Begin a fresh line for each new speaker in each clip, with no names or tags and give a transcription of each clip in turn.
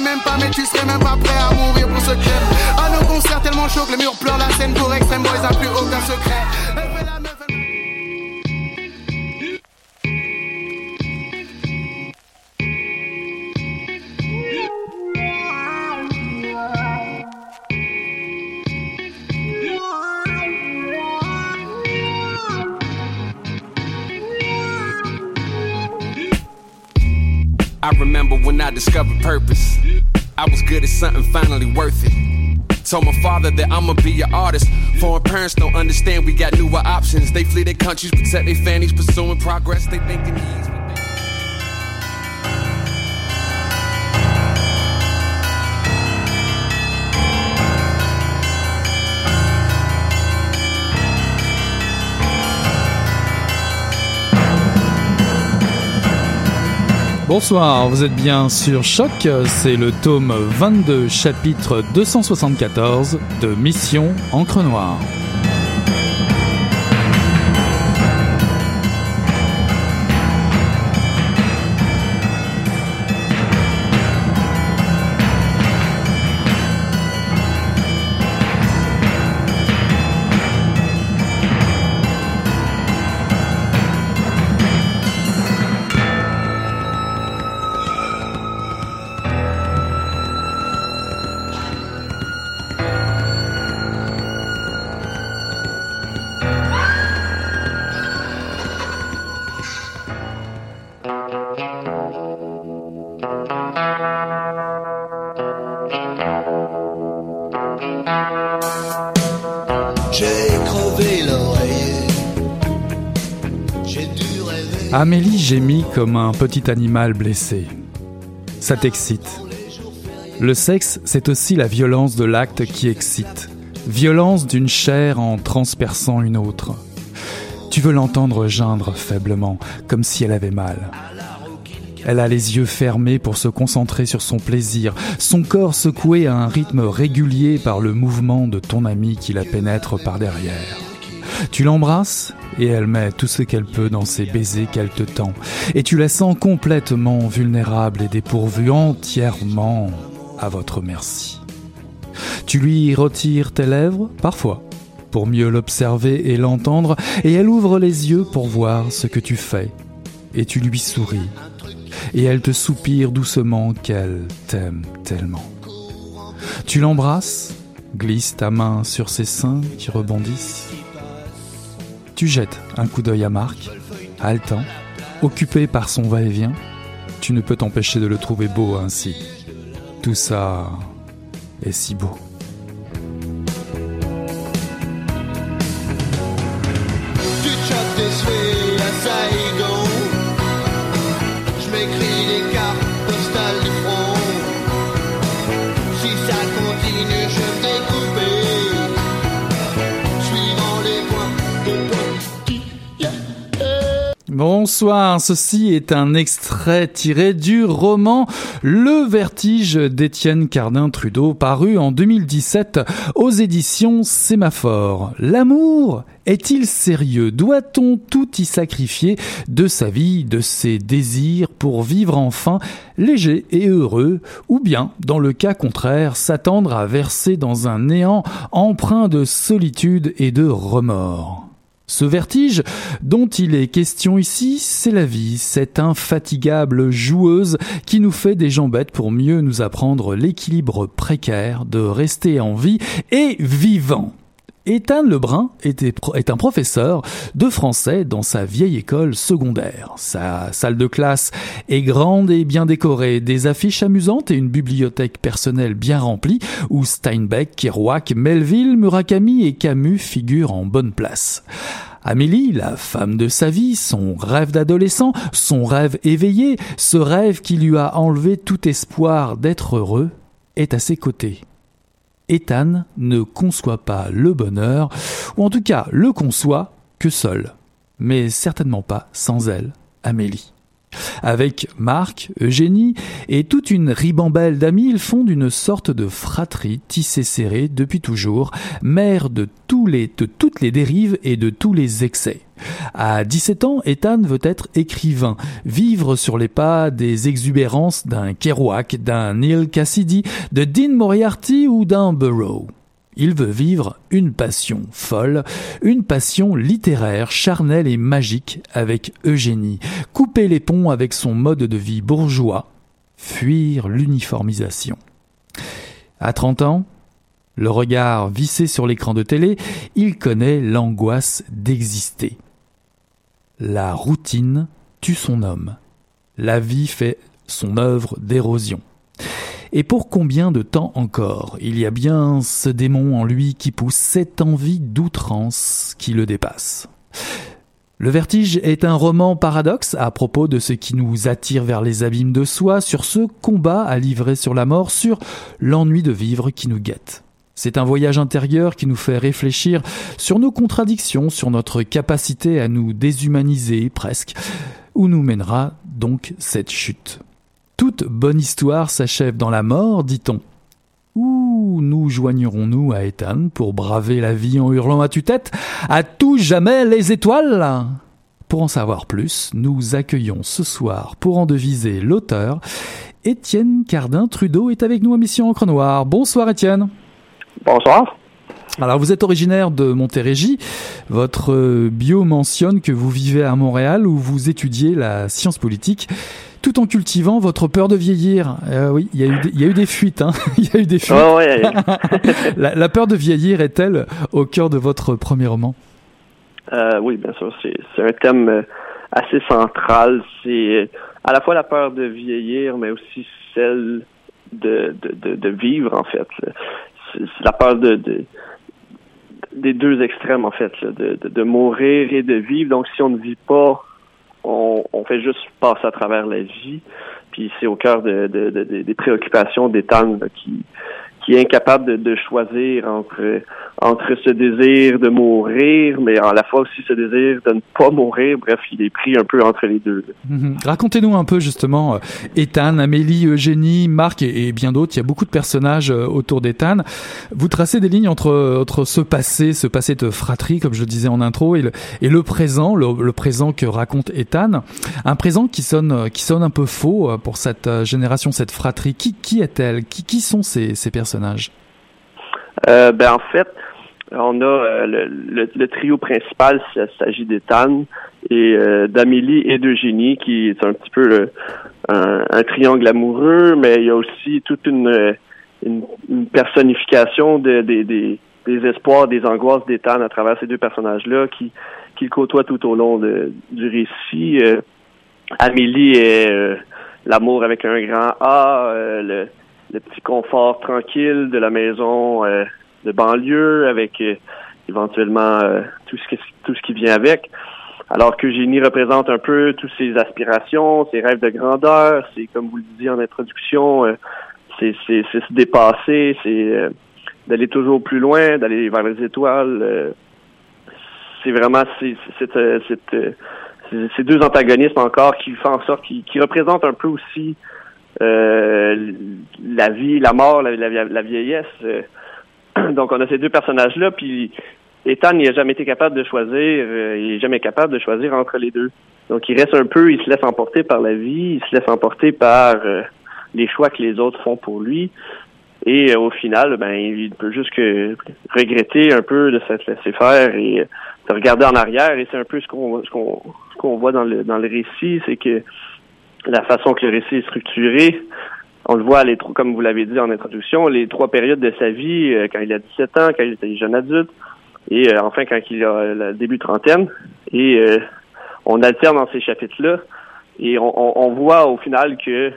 même pas, mais tu serais même pas prêt à mourir pour ce crème. À nos concerts tellement chaud que les murs pleurent la scène pour extrême boys, a plus aucun secret.
I remember when I discovered purpose. I was good at something finally worth it. Told my father that I'ma be an artist. Foreign parents don't understand we got newer options. They flee their countries, protect their families, pursuing progress. They thinking ease.
Bonsoir, vous êtes bien sur Choc, c'est le tome 22, chapitre 274 de Mission Encre Noire. Amélie gémit comme un petit animal blessé. Ça t'excite. Le sexe, c'est aussi la violence de l'acte qui excite. Violence d'une chair en transperçant une autre. Tu veux l'entendre geindre faiblement, comme si elle avait mal. Elle a les yeux fermés pour se concentrer sur son plaisir, son corps secoué à un rythme régulier par le mouvement de ton ami qui la pénètre par derrière. Tu l'embrasses et elle met tout ce qu'elle peut dans ses baisers qu'elle te tend. Et tu la sens complètement vulnérable et dépourvue entièrement à votre merci. Tu lui retires tes lèvres, parfois, pour mieux l'observer et l'entendre, et elle ouvre les yeux pour voir ce que tu fais. Et tu lui souris. Et elle te soupire doucement qu'elle t'aime tellement. Tu l'embrasses, glisse ta main sur ses seins qui rebondissent, tu jettes un coup d'œil à Marc, haletant, occupé par son va-et-vient. Tu ne peux t'empêcher de le trouver beau ainsi. Tout ça est si beau. Bonsoir, ceci est un extrait tiré du roman Le Vertige d'Étienne Cardin Trudeau, paru en 2017 aux éditions Sémaphore. L'amour est-il sérieux? Doit-on tout y sacrifier de sa vie, de ses désirs pour vivre enfin léger et heureux? Ou bien, dans le cas contraire, s'attendre à verser dans un néant empreint de solitude et de remords? Ce vertige dont il est question ici, c'est la vie, cette infatigable joueuse qui nous fait des jambettes pour mieux nous apprendre l'équilibre précaire de rester en vie et vivant. Ethan Lebrun est un professeur de français dans sa vieille école secondaire. Sa salle de classe est grande et bien décorée, des affiches amusantes et une bibliothèque personnelle bien remplie où Steinbeck, Kerouac, Melville, Murakami et Camus figurent en bonne place. Amélie, la femme de sa vie, son rêve d'adolescent, son rêve éveillé, ce rêve qui lui a enlevé tout espoir d'être heureux, est à ses côtés. Ethan ne conçoit pas le bonheur, ou en tout cas le conçoit que seul, mais certainement pas sans elle, Amélie. Avec Marc, Eugénie et toute une ribambelle d'amis, ils fondent une sorte de fratrie tissée serrée depuis toujours, mère de, de toutes les dérives et de tous les excès. À 17 ans, Ethan veut être écrivain, vivre sur les pas des exubérances d'un Kerouac, d'un Neil Cassidy, de Dean Moriarty ou d'un Burroughs. Il veut vivre une passion folle, une passion littéraire, charnelle et magique avec Eugénie, couper les ponts avec son mode de vie bourgeois, fuir l'uniformisation. À 30 ans, le regard vissé sur l'écran de télé, il connaît l'angoisse d'exister. La routine tue son homme. La vie fait son œuvre d'érosion. Et pour combien de temps encore Il y a bien ce démon en lui qui pousse cette envie d'outrance qui le dépasse? Le vertige est un roman paradoxe à propos de ce qui nous attire vers les abîmes de soi, sur ce combat à livrer sur la mort, sur l'ennui de vivre qui nous guette. C'est un voyage intérieur qui nous fait réfléchir sur nos contradictions, sur notre capacité à nous déshumaniser presque, où nous mènera donc cette chute? Toute bonne histoire s'achève dans la mort, dit-on. Où nous joignerons-nous à Ethan pour braver la vie en hurlant à tue-tête? À tout jamais les étoiles Pour en savoir plus, nous accueillons ce soir pour en deviser l'auteur. Étienne Cardin Trudeau est avec nous en mission Encre Noire. Bonsoir Étienne.
Bonsoir.
Alors vous êtes originaire de Montérégie. Votre bio mentionne que vous vivez à Montréal où vous étudiez la science politique tout en cultivant votre peur de vieillir. Euh, oui, il y, a eu des, il y a eu des fuites. Hein. il y a eu des fuites.
Oh, ouais,
la, la, peur de vieillir est-elle au cœur de votre premier roman?
Euh, Oui, bien sûr. C'est un thème euh, assez central. C'est à la fois la peur de vieillir, mais aussi celle de, de, de, vivre, en fait. C'est la peur de, de des deux extrêmes, en fait, de, de, mourir et de vivre. Donc, si on ne vit pas on, on, fait juste passer à travers la vie. Puis c'est au cœur de, de, de, des préoccupations d'Ethan qui, qui est incapable de, choisir entre entre ce désir de mourir, mais à la fois aussi ce désir de ne pas mourir. Bref, il est pris un peu entre les deux.
Mhm. Racontez-nous un peu justement euh, Ethan, Amélie, Eugénie, Marc et, bien d'autres. Il y a beaucoup de personnages euh, autour d'Ethan. Vous tracez des lignes entre entre ce passé, ce passé de fratrie, comme je le disais en intro, et le, présent, le, présent que raconte Ethan. Un présent qui sonne qui sonne un peu faux euh, pour cette génération, cette fratrie. Qui qui est-elle? Qui, qui sont ces, ces
euh, ben en fait, on a euh, le, le, trio principal, il s'agit d'Ethan et euh, d'Amélie et d'Eugénie, qui est un petit peu un, triangle amoureux, mais il y a aussi toute une, personnification de, des, espoirs, des angoisses d'Ethan à travers ces deux personnages-là qui, qui le côtoient tout au long du récit. Amélie est l'amour avec un grand A, le, le, petit confort tranquille de la maison de banlieue, avec euh, éventuellement euh, tout ce qui tout ce qui vient avec. Alors que Génie représente un peu toutes ses aspirations, ses rêves de grandeur, c'est comme vous le disiez en introduction, euh, c'est se dépasser, c'est d'aller toujours plus loin, d'aller vers les étoiles. c'est vraiment ces deux antagonismes encore qui font en sorte qui, qui représentent un peu aussi la vie, la mort, la, la vieillesse. Donc, on a ces deux personnages-là, puis Ethan n'a jamais été capable de choisir, euh, il est jamais capable de choisir entre les deux. Donc, il reste un peu, il se laisse emporter par la vie, il se laisse emporter par euh, les choix que les autres font pour lui. Et euh, au final, ben, il peut juste que regretter un peu de s'être laissé faire et de regarder en arrière. Et c'est un peu ce qu'on ce qu'on qu'on voit dans le dans le récit, c'est que la façon que le récit est structuré, on le voit, les comme vous l'avez dit en introduction, les trois périodes de sa vie, euh, quand il a 17 ans, quand il était jeune adulte, et euh, enfin quand il a le début trentaine. Et euh, on alterne dans ces chapitres-là. Et on, voit au final que,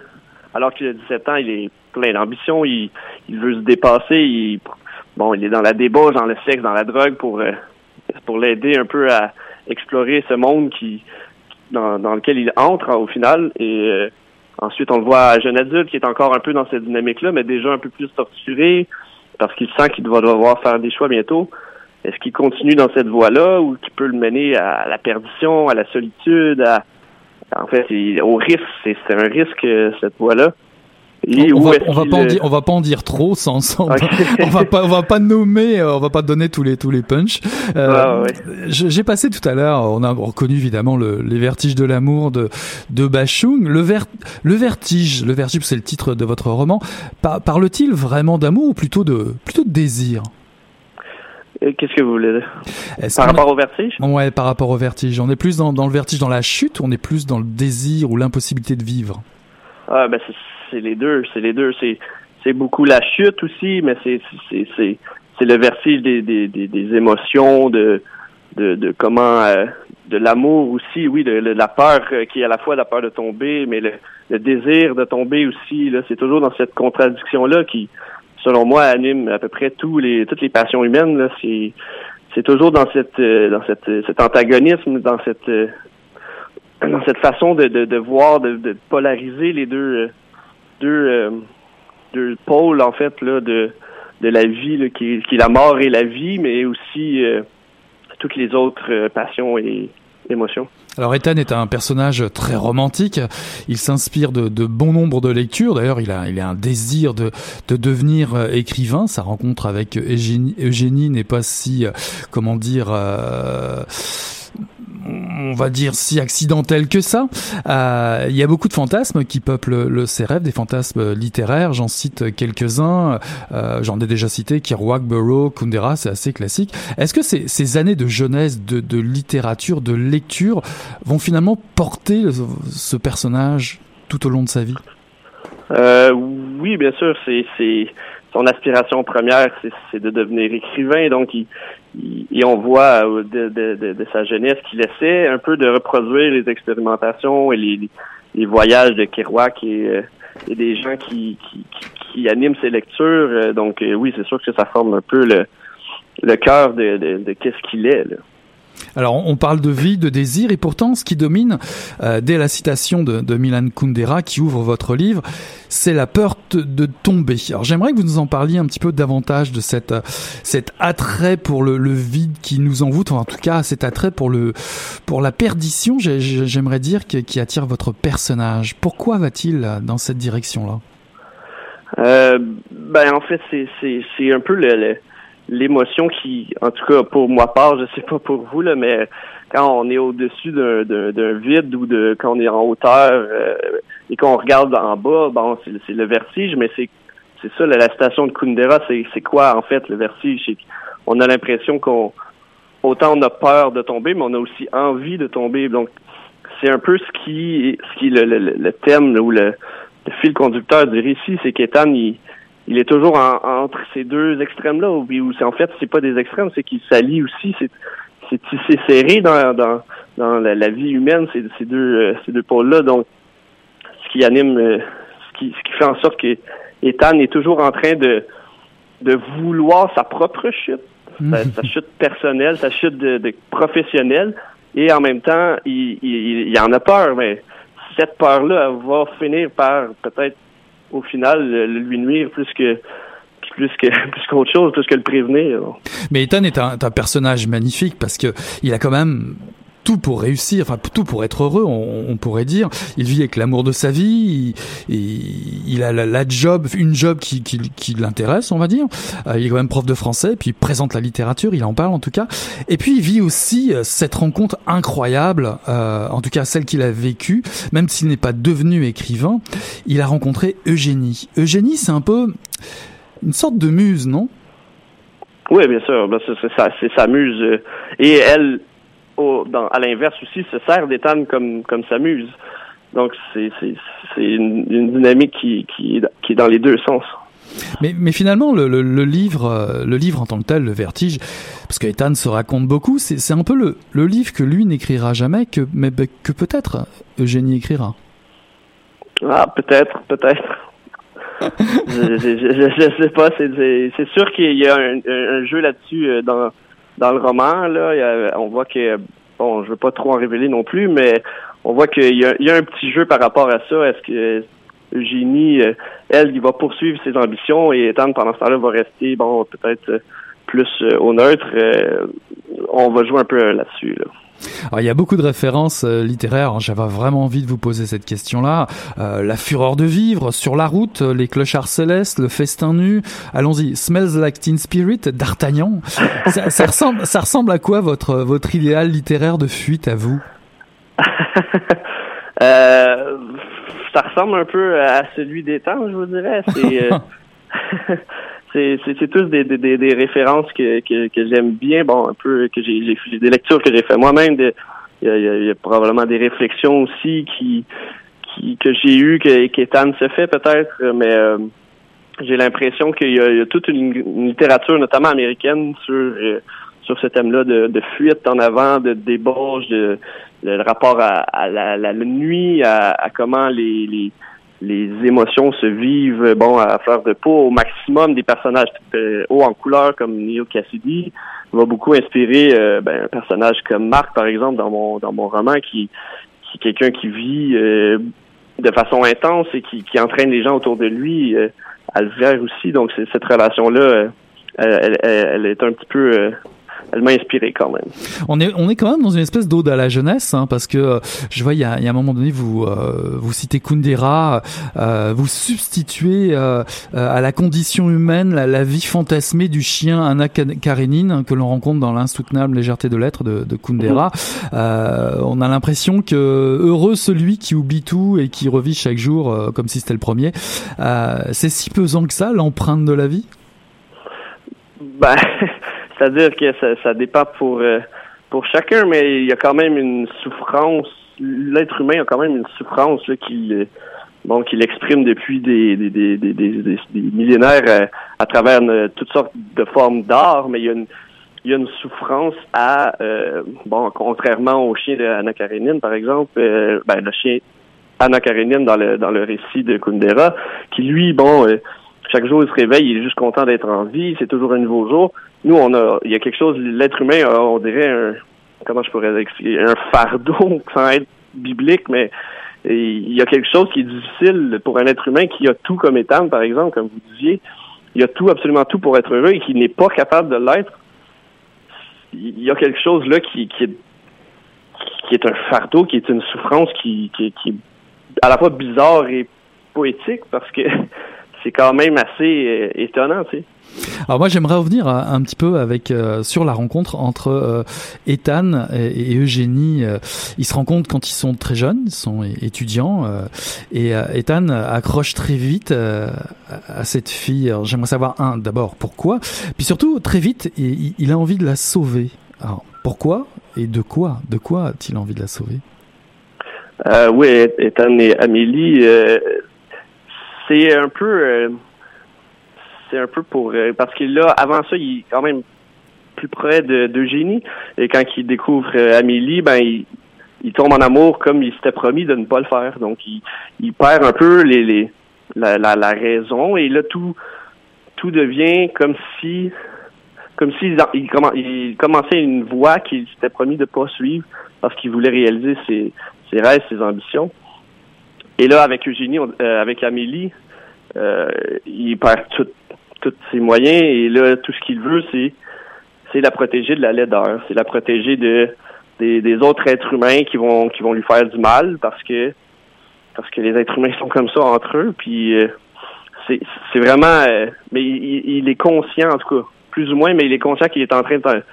alors qu'il a 17 ans, il est plein d'ambition, il, il veut se dépasser, il, bon, il est dans la débauche, dans le sexe, dans la drogue pour, pour l'aider un peu à explorer ce monde qui, dans, dans lequel il entre au final. Et Ensuite, on le voit à jeune adulte qui est encore un peu dans cette dynamique-là, mais déjà un peu plus torturé parce qu'il sent qu'il va devoir faire des choix bientôt. Est-ce qu'il continue dans cette voie-là ou qu'il peut le mener à la perdition, à la solitude, à, en fait, au risque, c'est un risque cette voie-là.
On, va, va, pas en dire, on va pas en dire trop sans, sans on va pas on va pas nommer on va pas donner tous les tous les punchs.
Euh,
j'ai passé tout à l'heure on a reconnu évidemment le, les vertiges de l'amour de de Bachung. Le ver, le vertige le vertige c'est le titre de votre roman. Parle-t-il vraiment d'amour ou plutôt de plutôt de désir?
Qu'est-ce que vous voulez dire? Par rapport au vertige?
Ouais, par rapport au vertige. On est plus dans, dans le vertige, dans la chute, on est plus dans le désir ou l'impossibilité de vivre?
Ah ben c'est les deux, c'est les deux. C'est beaucoup la chute aussi, mais c'est le vertige des, des, des, émotions, de de, de comment euh, de l'amour aussi, oui, de, la peur euh, qui est à la fois la peur de tomber, mais le, désir de tomber aussi. C'est toujours dans cette contradiction là qui, selon moi, anime à peu près tous les toutes les passions humaines. C'est toujours dans cette euh, dans cette cet antagonisme, dans cette dans cette façon de, de, de voir, de, de, polariser les deux deux, euh, deux pôles en fait là de de la vie qui, qui est la mort et la vie, mais aussi euh, toutes les autres euh, passions et émotions.
Alors Ethan est un personnage très romantique. Il s'inspire de, bon nombre de lectures. D'ailleurs, il a, il a un désir de, de devenir écrivain. Sa rencontre avec Eugénie, n'est pas si, comment dire, on va dire si accidentel que ça. Euh, il y a beaucoup de fantasmes qui peuplent le, rêves, des fantasmes littéraires. J'en cite quelques-uns. Euh, J'en ai déjà cité Kerouac, Burroughs, Kundera, c'est assez classique. Est-ce que ces, ces, années de jeunesse, de, de, littérature, de lecture vont finalement porter ce personnage tout au long de sa vie?
Euh, Oui, bien sûr. C'est son aspiration première, c'est de devenir écrivain. Donc, il, et on voit euh, de, de, de, sa jeunesse qu'il essaie un peu de reproduire les expérimentations et les, les voyages de Kerouac et, euh, et des gens qui, qui, qui, animent ses lectures. Euh, donc oui, c'est sûr que ça forme un peu le, le cœur de, de, de qu'est-ce qu'il est. Là.
Alors on parle de vie, de désir, et pourtant ce qui domine, euh, dès la citation de, Milan Kundera qui ouvre votre livre, c'est la peur de, tomber. Alors j'aimerais que vous nous en parliez un petit peu davantage de cette, cet attrait pour le, vide qui nous envoûte, en tout cas cet attrait pour, le, pour la perdition, j'aimerais dire, qui, attire votre personnage. Pourquoi va-t-il dans cette direction-là?
Euh, ben en fait c'est un peu le l'émotion qui, en tout cas pour moi part, je sais pas pour vous là, mais quand on est au-dessus d'un vide ou de quand on est en hauteur euh, et qu'on regarde en bas, bon, c'est le vertige, mais c'est c'est ça la, station de Kundera, c'est quoi en fait le vertige? On a l'impression qu'on autant on a peur de tomber, mais on a aussi envie de tomber. Donc c'est un peu ce qui ce qui le, le, le thème ou le, le, fil conducteur du récit, c'est qu'Ethan il il est toujours entre ces deux extrêmes-là, où, où en fait, c'est pas des extrêmes, c'est qu'il s'allie aussi, c'est c'est tissé serré dans, dans, dans la, vie humaine, ces, ces deux euh, ces deux pôles-là. Donc, ce qui anime, euh, ce qui, ce qui fait en sorte que Ethan est toujours en train de de vouloir sa propre chute, sa, chute personnelle, sa chute de, de professionnelle, et en même temps, il, il, il en a peur, mais cette peur-là va finir par peut-être au final lui nuire plus que plus que plus qu'autre chose, plus que le prévenir.
Mais Ethan est un, personnage magnifique parce que il a quand même tout pour réussir, enfin tout pour être heureux, on, on pourrait dire. Il vit avec l'amour de sa vie, il, il a la, la, job, une job qui, qui, qui l'intéresse, on va dire. Euh, il est quand même prof de français, puis il présente la littérature, il en parle en tout cas. Et puis il vit aussi euh, cette rencontre incroyable, euh, en tout cas celle qu'il a vécue, même s'il n'est pas devenu écrivain. Il a rencontré Eugénie. Eugénie, c'est un peu une sorte de muse, non?
Oui, bien sûr. Ben, c'est sa muse. Et elle, dans, à l'inverse aussi, se sert d'Ethan comme, comme sa muse. Donc, c'est une, une dynamique qui, qui, qui est dans les deux sens.
Mais, mais finalement, le, le, le, livre, euh, le livre en tant que tel, le Vertige, parce que Ethan se raconte beaucoup, c'est un peu le, le livre que lui n'écrira jamais, que, mais que peut-être Eugénie écrira.
Ah, peut-être, peut-être. je, je, sais pas. C'est sûr qu'il y a un, un jeu là-dessus euh, dans dans le roman, là, on voit que bon, je veux pas trop en révéler non plus, mais on voit qu'il y, y, a un petit jeu par rapport à ça. Est-ce que Eugénie, euh, elle, il va poursuivre ses ambitions et Ethan, pendant ce temps-là, va rester, bon, peut-être euh, plus euh, au neutre. on va jouer un peu là-dessus. Là.
Alors, il y a beaucoup de références euh, littéraires. Hein. J'avais vraiment envie de vous poser cette question-là. Euh, la fureur de vivre, sur la route, les clochards célestes, le festin nu. Allons-y. Smells like Teen Spirit, d'Artagnan. ça, ça, ressemble, ça ressemble à quoi votre votre idéal littéraire de fuite à vous?
Euh, Ça ressemble un peu à celui des temps, je vous dirais. C'est euh, c'est tous des, des, des, références que, que, que j'aime bien, bon, un peu que j'ai des lectures que j'ai fait moi-même, il y a, y a, probablement des réflexions aussi qui, qui que j'ai eues, que qu'Ethan se fait peut-être, mais euh, j'ai l'impression qu'il y, y, a toute une, littérature, notamment américaine, sur euh, sur ce thème-là de, de, fuite en avant, de débauche, de, le rapport à, à la, la, nuit, à, à comment les, les les émotions se vivent bon à fleur de peau au maximum des personnages euh, hauts en couleur comme Neil Cassidy va beaucoup inspirer euh, ben, un personnage comme Marc par exemple dans mon dans mon roman qui qui est quelqu'un qui vit euh, de façon intense et qui, qui entraîne les gens autour de lui à le faire aussi. Donc cette relation là elle, elle, est un petit peu elle m'a inspiré quand même.
On est, on est quand même dans une espèce d'ode à la jeunesse, hein, parce que euh, je vois, il y a, y a, un moment donné, vous, euh, vous citez Kundera, euh, vous substituez euh, à la condition humaine la, la, vie fantasmée du chien Anna Karenine que l'on rencontre dans l'insoutenable légèreté de l'être de, de, Kundera. Mm-hmm. on a l'impression que heureux celui qui oublie tout et qui revit chaque jour comme si c'était le premier. C'est si pesant que ça, l'empreinte de la vie?
Bah. C'est-à-dire que ça, ça dépend pour euh, pour chacun, mais il y a quand même une souffrance. L'être humain a quand même une souffrance qu'il bon qu'il exprime depuis des des, des, des, des, millénaires euh, à, travers toutes sortes de formes d'art, mais il y a une il y a une souffrance à bon contrairement au chien d'Anna Karenine par exemple, ben le chien Anna Karenine dans le dans le récit de Kundera, qui lui bon chaque jour il se réveille, il est juste content d'être en vie, c'est toujours un nouveau jour nous, on a, il y a quelque chose, l'être humain, on dirait un, comment je pourrais expliquer, un fardeau sans être biblique, mais il y a quelque chose qui est difficile pour un être humain qui a tout comme étant, par exemple, comme vous disiez, il a tout, absolument tout pour être heureux et qui n'est pas capable de l'être. Il y a quelque chose là qui, qui est qui est un fardeau, qui est une souffrance qui, qui, qui est à la fois bizarre et poétique parce que c'est quand même assez euh, étonnant, tu sais.
Alors moi j'aimerais revenir un petit peu avec euh, sur la rencontre entre euh, Ethan et, Eugénie. ils se rencontrent quand ils sont très jeunes, ils sont étudiants et Ethan accroche très vite à cette fille. J'aimerais savoir un d'abord pourquoi, puis surtout très vite il, il, a envie de la sauver. Alors pourquoi et de quoi De quoi a-t-il envie de la sauver?
Oui, Ethan et Amélie c'est un peu euh, c'est un peu pour euh, parce que là avant ça il est quand même plus près de d'Eugénie. Et quand il découvre euh, Amélie ben il, tombe en amour comme il s'était promis de ne pas le faire. Donc il, perd un peu les, la, la, raison. Et là tout tout devient comme si comme s'il il, commençait une voie qu'il s'était promis de pas suivre parce qu'il voulait réaliser ses rêves, ses ambitions. Et là, avec Eugénie, euh, avec Amélie, euh, il perd tous ses moyens et là, tout ce qu'il veut, c'est c'est la protéger de la laideur, c'est la protéger de des, des, autres êtres humains qui vont qui vont lui faire du mal parce que parce que les êtres humains sont comme ça entre eux. Puis euh, c'est vraiment, mais il, il, est conscient en tout cas, plus ou moins, mais il est conscient qu'il est en train de,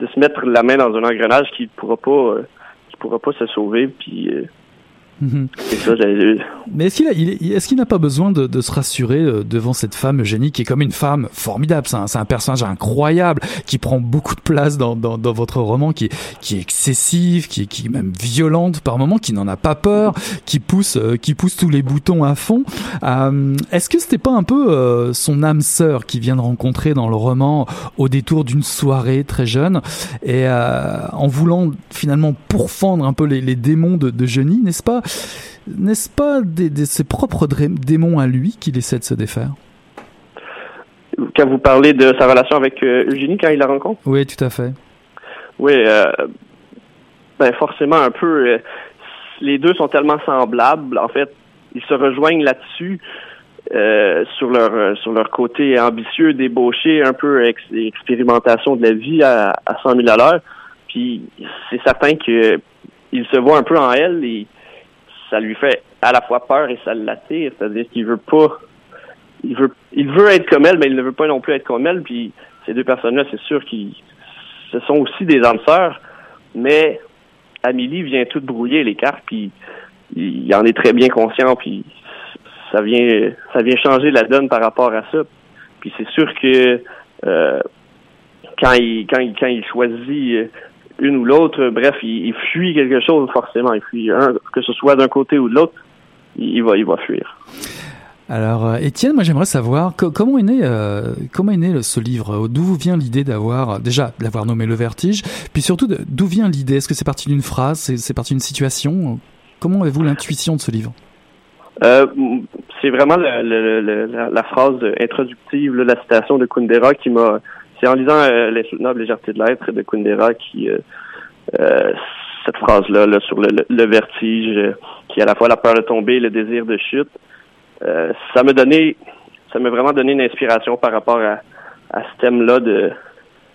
de, se mettre la main dans un engrenage qui pourra pas qui pourra pas se sauver. Puis
Mhm. Mais est-ce qu'il est-ce qu'il n'a pas besoin de, de, se rassurer euh, devant cette femme Eugénie qui est comme une femme formidable? C'est un, un, personnage incroyable qui prend beaucoup de place dans, dans, dans votre roman, qui, qui est excessive, qui, qui est même violente par moments, qui n'en a pas peur, qui pousse, euh, qui pousse tous les boutons à fond. Euh, est-ce que c'était pas un peu euh, son âme sœur qui vient de rencontrer dans le roman au détour d'une soirée très jeune et en voulant finalement pourfendre un peu les, les démons de, de Genie, n'est-ce pas? N'est-ce pas des, ses propres démons à lui qu'il essaie de se défaire?
Quand vous parlez de sa relation avec euh, Eugénie quand il la rencontre?
Oui, tout à fait.
Oui, euh, ben forcément un peu. Euh, les deux sont tellement semblables. En fait, ils se rejoignent là-dessus. sur leur sur leur côté ambitieux, débauché, un peu expérimentation de la vie à, à 100 000 à l'heure. puis c'est certain que il se voit un peu en elle et ça lui fait à la fois peur et ça l'attire, c'est-à-dire qu'il veut pas il veut il veut être comme elle mais il ne veut pas non plus être comme elle. Puis ces deux personnes-là, c'est sûr qu'ils ce sont aussi des âmes sœurs, mais Amélie vient tout brouiller les cartes puis il, en est très bien conscient puis ça vient ça vient changer la donne par rapport à ça. Puis c'est sûr que euh, quand il quand il quand il choisit une ou l'autre, bref, il, fuit quelque chose forcément. Il fuit un, que ce soit d'un côté ou de l'autre, il, va, il va fuir.
Alors, euh, Étienne, moi j'aimerais savoir comment est né, euh, comment est né ce livre? D'où vient l'idée d'avoir déjà d'avoir nommé le vertige, puis surtout d'où vient l'idée? Est-ce que c'est parti d'une phrase, c'est parti d'une situation? Comment avez-vous l'intuition de ce livre?
Euh, C'est vraiment la, la, la, phrase introductive, la citation de Kundera qui m'a c'est en lisant euh, L'insoutenable légèreté de l'être de Kundera qui euh, euh, cette phrase-là là, sur le, vertige, qui est à la fois la peur de tomber et le désir de chute, ça m'a donné, ça m'a vraiment donné une inspiration par rapport à, ce thème-là de,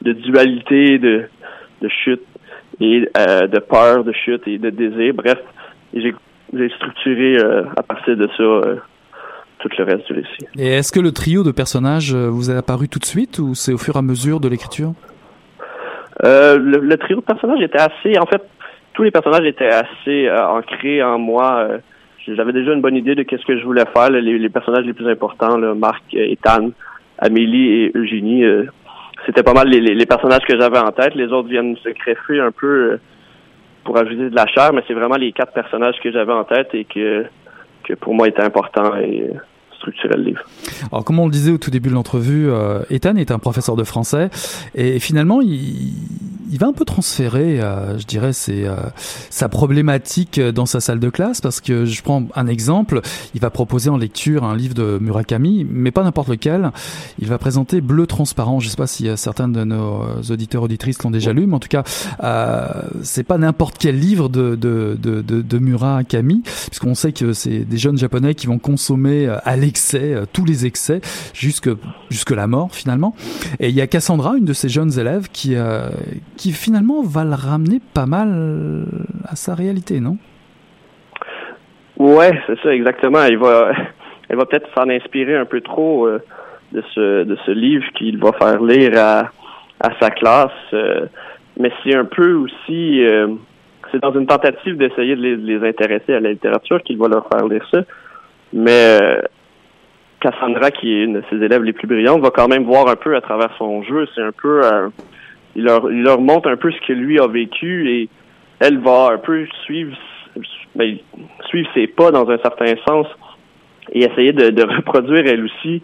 de dualité, de chute et de peur de chute et de désir. Bref, j'ai structuré à partir de ça tout le reste du récit.
Et est-ce que le trio de personnages euh, vous a apparu tout de suite ou c'est au fur et à mesure de l'écriture?
Euh, le, trio de personnages était assez, en fait, tous les personnages étaient assez euh, ancrés en moi. J'avais déjà une bonne idée de qu'est-ce que je voulais faire. Les, personnages les plus importants, là, Marc, Ethan, Amélie et Eugénie, c'était pas mal les, personnages que j'avais en tête. Les autres viennent se greffer un peu pour ajouter de la chair, mais c'est vraiment les quatre personnages que j'avais en tête et que, que pour moi étaient importants et
Alors, comme on le disait au tout début de l'entrevue, euh, Ethan est un professeur de français et finalement, il, il va un peu transférer, euh, je dirais, c'est euh, sa problématique dans sa salle de classe parce que je prends un exemple, il va proposer en lecture un livre de Murakami, mais pas n'importe lequel. Il va présenter Bleu transparent. Je sais pas si certains de nos auditeurs auditrices l'ont déjà lu, mais en tout cas, euh, c'est pas n'importe quel livre de de, de, de, de Murakami, puisqu'on sait que c'est des jeunes japonais qui vont consommer à l'excès tous les excès jusque jusque la mort finalement. Et il y a Cassandra, une de ces jeunes élèves, qui qui finalement va le ramener pas mal à sa réalité, non?
Ouais, c'est ça exactement. Il va, elle va peut-être s'en inspirer un peu trop euh, de ce de ce livre qu'il va faire lire à à sa classe, euh, mais c'est un peu aussi euh, c'est dans une tentative d'essayer de les, intéresser à la littérature qu'il va leur faire lire ça. Mais Cassandra, qui est une de ses élèves les plus brillantes, va quand même voir un peu à travers son jeu. C'est un peu il leur, il leur montre un peu ce que lui a vécu et elle va un peu suivre, ben, suivre ses pas dans un certain sens et essayer de, de reproduire elle aussi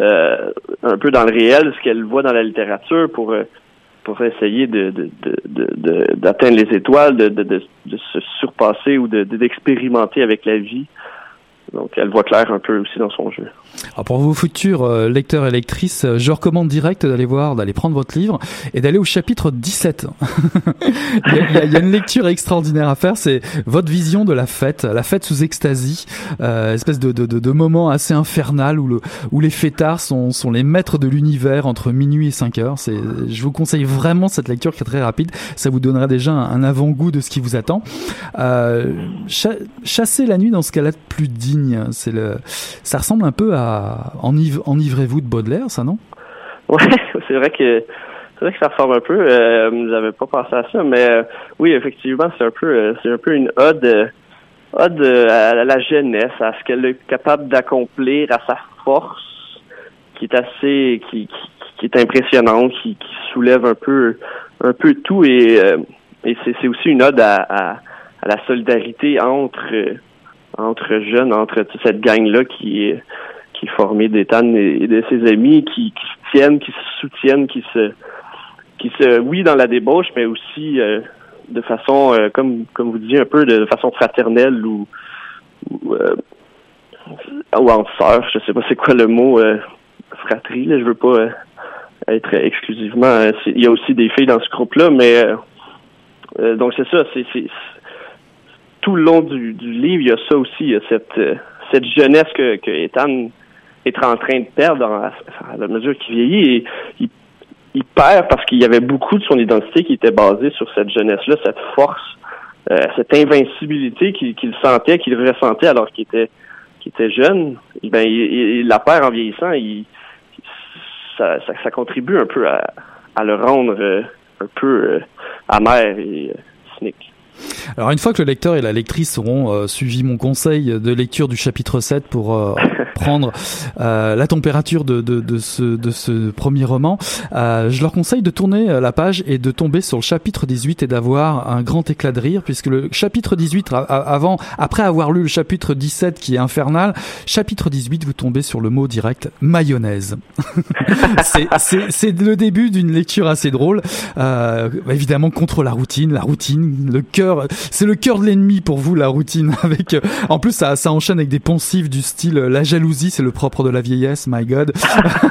euh, un peu dans le réel ce qu'elle voit dans la littérature pour euh, pour essayer de d'atteindre les étoiles, de, de, de, se surpasser ou d'expérimenter avec la vie. Donc, elle voit clair un peu aussi dans son jeu.
Alors pour vos futurs euh, lecteurs et lectrices, euh, je recommande direct d'aller voir, d'aller prendre votre livre et d'aller au chapitre 17. il, y a, il, y a, une lecture extraordinaire à faire, c'est votre vision de la fête, la fête sous extasie, euh, espèce de, de, de, de, moment assez infernal où, le, où les fêtards sont, sont les maîtres de l'univers entre minuit et 5 heures. Je vous conseille vraiment cette lecture qui est très rapide, ça vous donnera déjà un, avant-goût de ce qui vous attend. Euh, chasser la nuit dans ce cas-là plus c'est le, ça ressemble un peu à Enivrez-vous de Baudelaire, ça, non?
Oui, c'est vrai que c'est vrai que ça ressemble un peu. Euh, J'avais pas pensé à ça, mais euh, oui, effectivement, c'est un peu euh, c'est un peu une ode, ode à la jeunesse, à ce qu'elle est capable d'accomplir, à sa force, qui est assez qui, est impressionnante, qui, soulève un peu un peu tout et, euh, et c'est aussi une ode à la solidarité entre entre jeunes, entre cette gang-là qui est qui est formé d'Ethan et de ses amis qui, qui, se tiennent, qui se soutiennent, qui se qui se oui dans la débauche, mais aussi euh, de façon euh, comme comme vous disiez un peu de, façon fraternelle ou ou, euh, ou en sœur, je sais pas c'est quoi le mot fratrie, là, je veux pas être exclusivement il y a aussi des filles dans ce groupe là, mais donc c'est ça, c'est tout le long du, livre, il y a ça aussi, il y a cette cette jeunesse que, Ethan être en train de perdre à, la mesure qu'il vieillit. Et il perd parce qu'il y avait beaucoup de son identité qui était basée sur cette jeunesse-là, cette force, euh, cette invincibilité qu'il sentait, qu'il ressentait alors qu'il était était jeune. Ben, il, la perd en vieillissant. Il, ça, contribue un peu à, à le rendre euh, un peu amer et cynique.
Alors une fois que le lecteur et la lectrice auront euh, suivi mon conseil de lecture du chapitre 7 pour euh, prendre euh, la température de, de, de, ce, de ce premier roman, je leur conseille de tourner la page et de tomber sur le chapitre 18 et d'avoir un grand éclat de rire puisque le chapitre 18 avant après avoir lu le chapitre 17 qui est infernal, chapitre 18 vous tombez sur le mot direct mayonnaise. c'est le début d'une lecture assez drôle évidemment contre la routine, la routine, le cœur c'est le cœur de l'ennemi pour vous la routine. Avec, euh, en plus ça, ça enchaîne avec des poncifs du style euh, la jalousie, c'est le propre de la vieillesse, my God.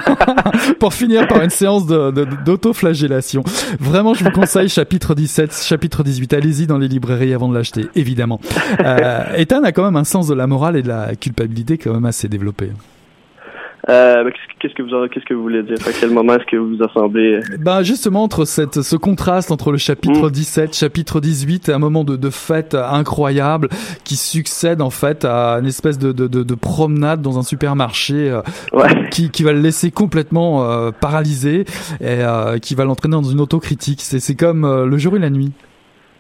pour finir par une séance d'autoflagellation. Vraiment, je vous conseille chapitre 17, chapitre 18. Allez-y dans les librairies avant de l'acheter, évidemment. Euh, Ethan a quand même un sens de la morale et de la culpabilité quand même assez développé.
Euh, qu'est-ce que vous qu'est-ce que vous voulez dire? À quel moment est-ce que vous assemblez?
Ben justement entre cette ce contraste entre le chapitre 17, mm. chapitre 18, un moment de, de fête incroyable qui succède en fait à une espèce de, de, de, promenade dans un supermarché euh, qui, qui va le laisser complètement euh, paralysé et euh, qui va l'entraîner dans une autocritique. C'est c'est comme le jour et la nuit.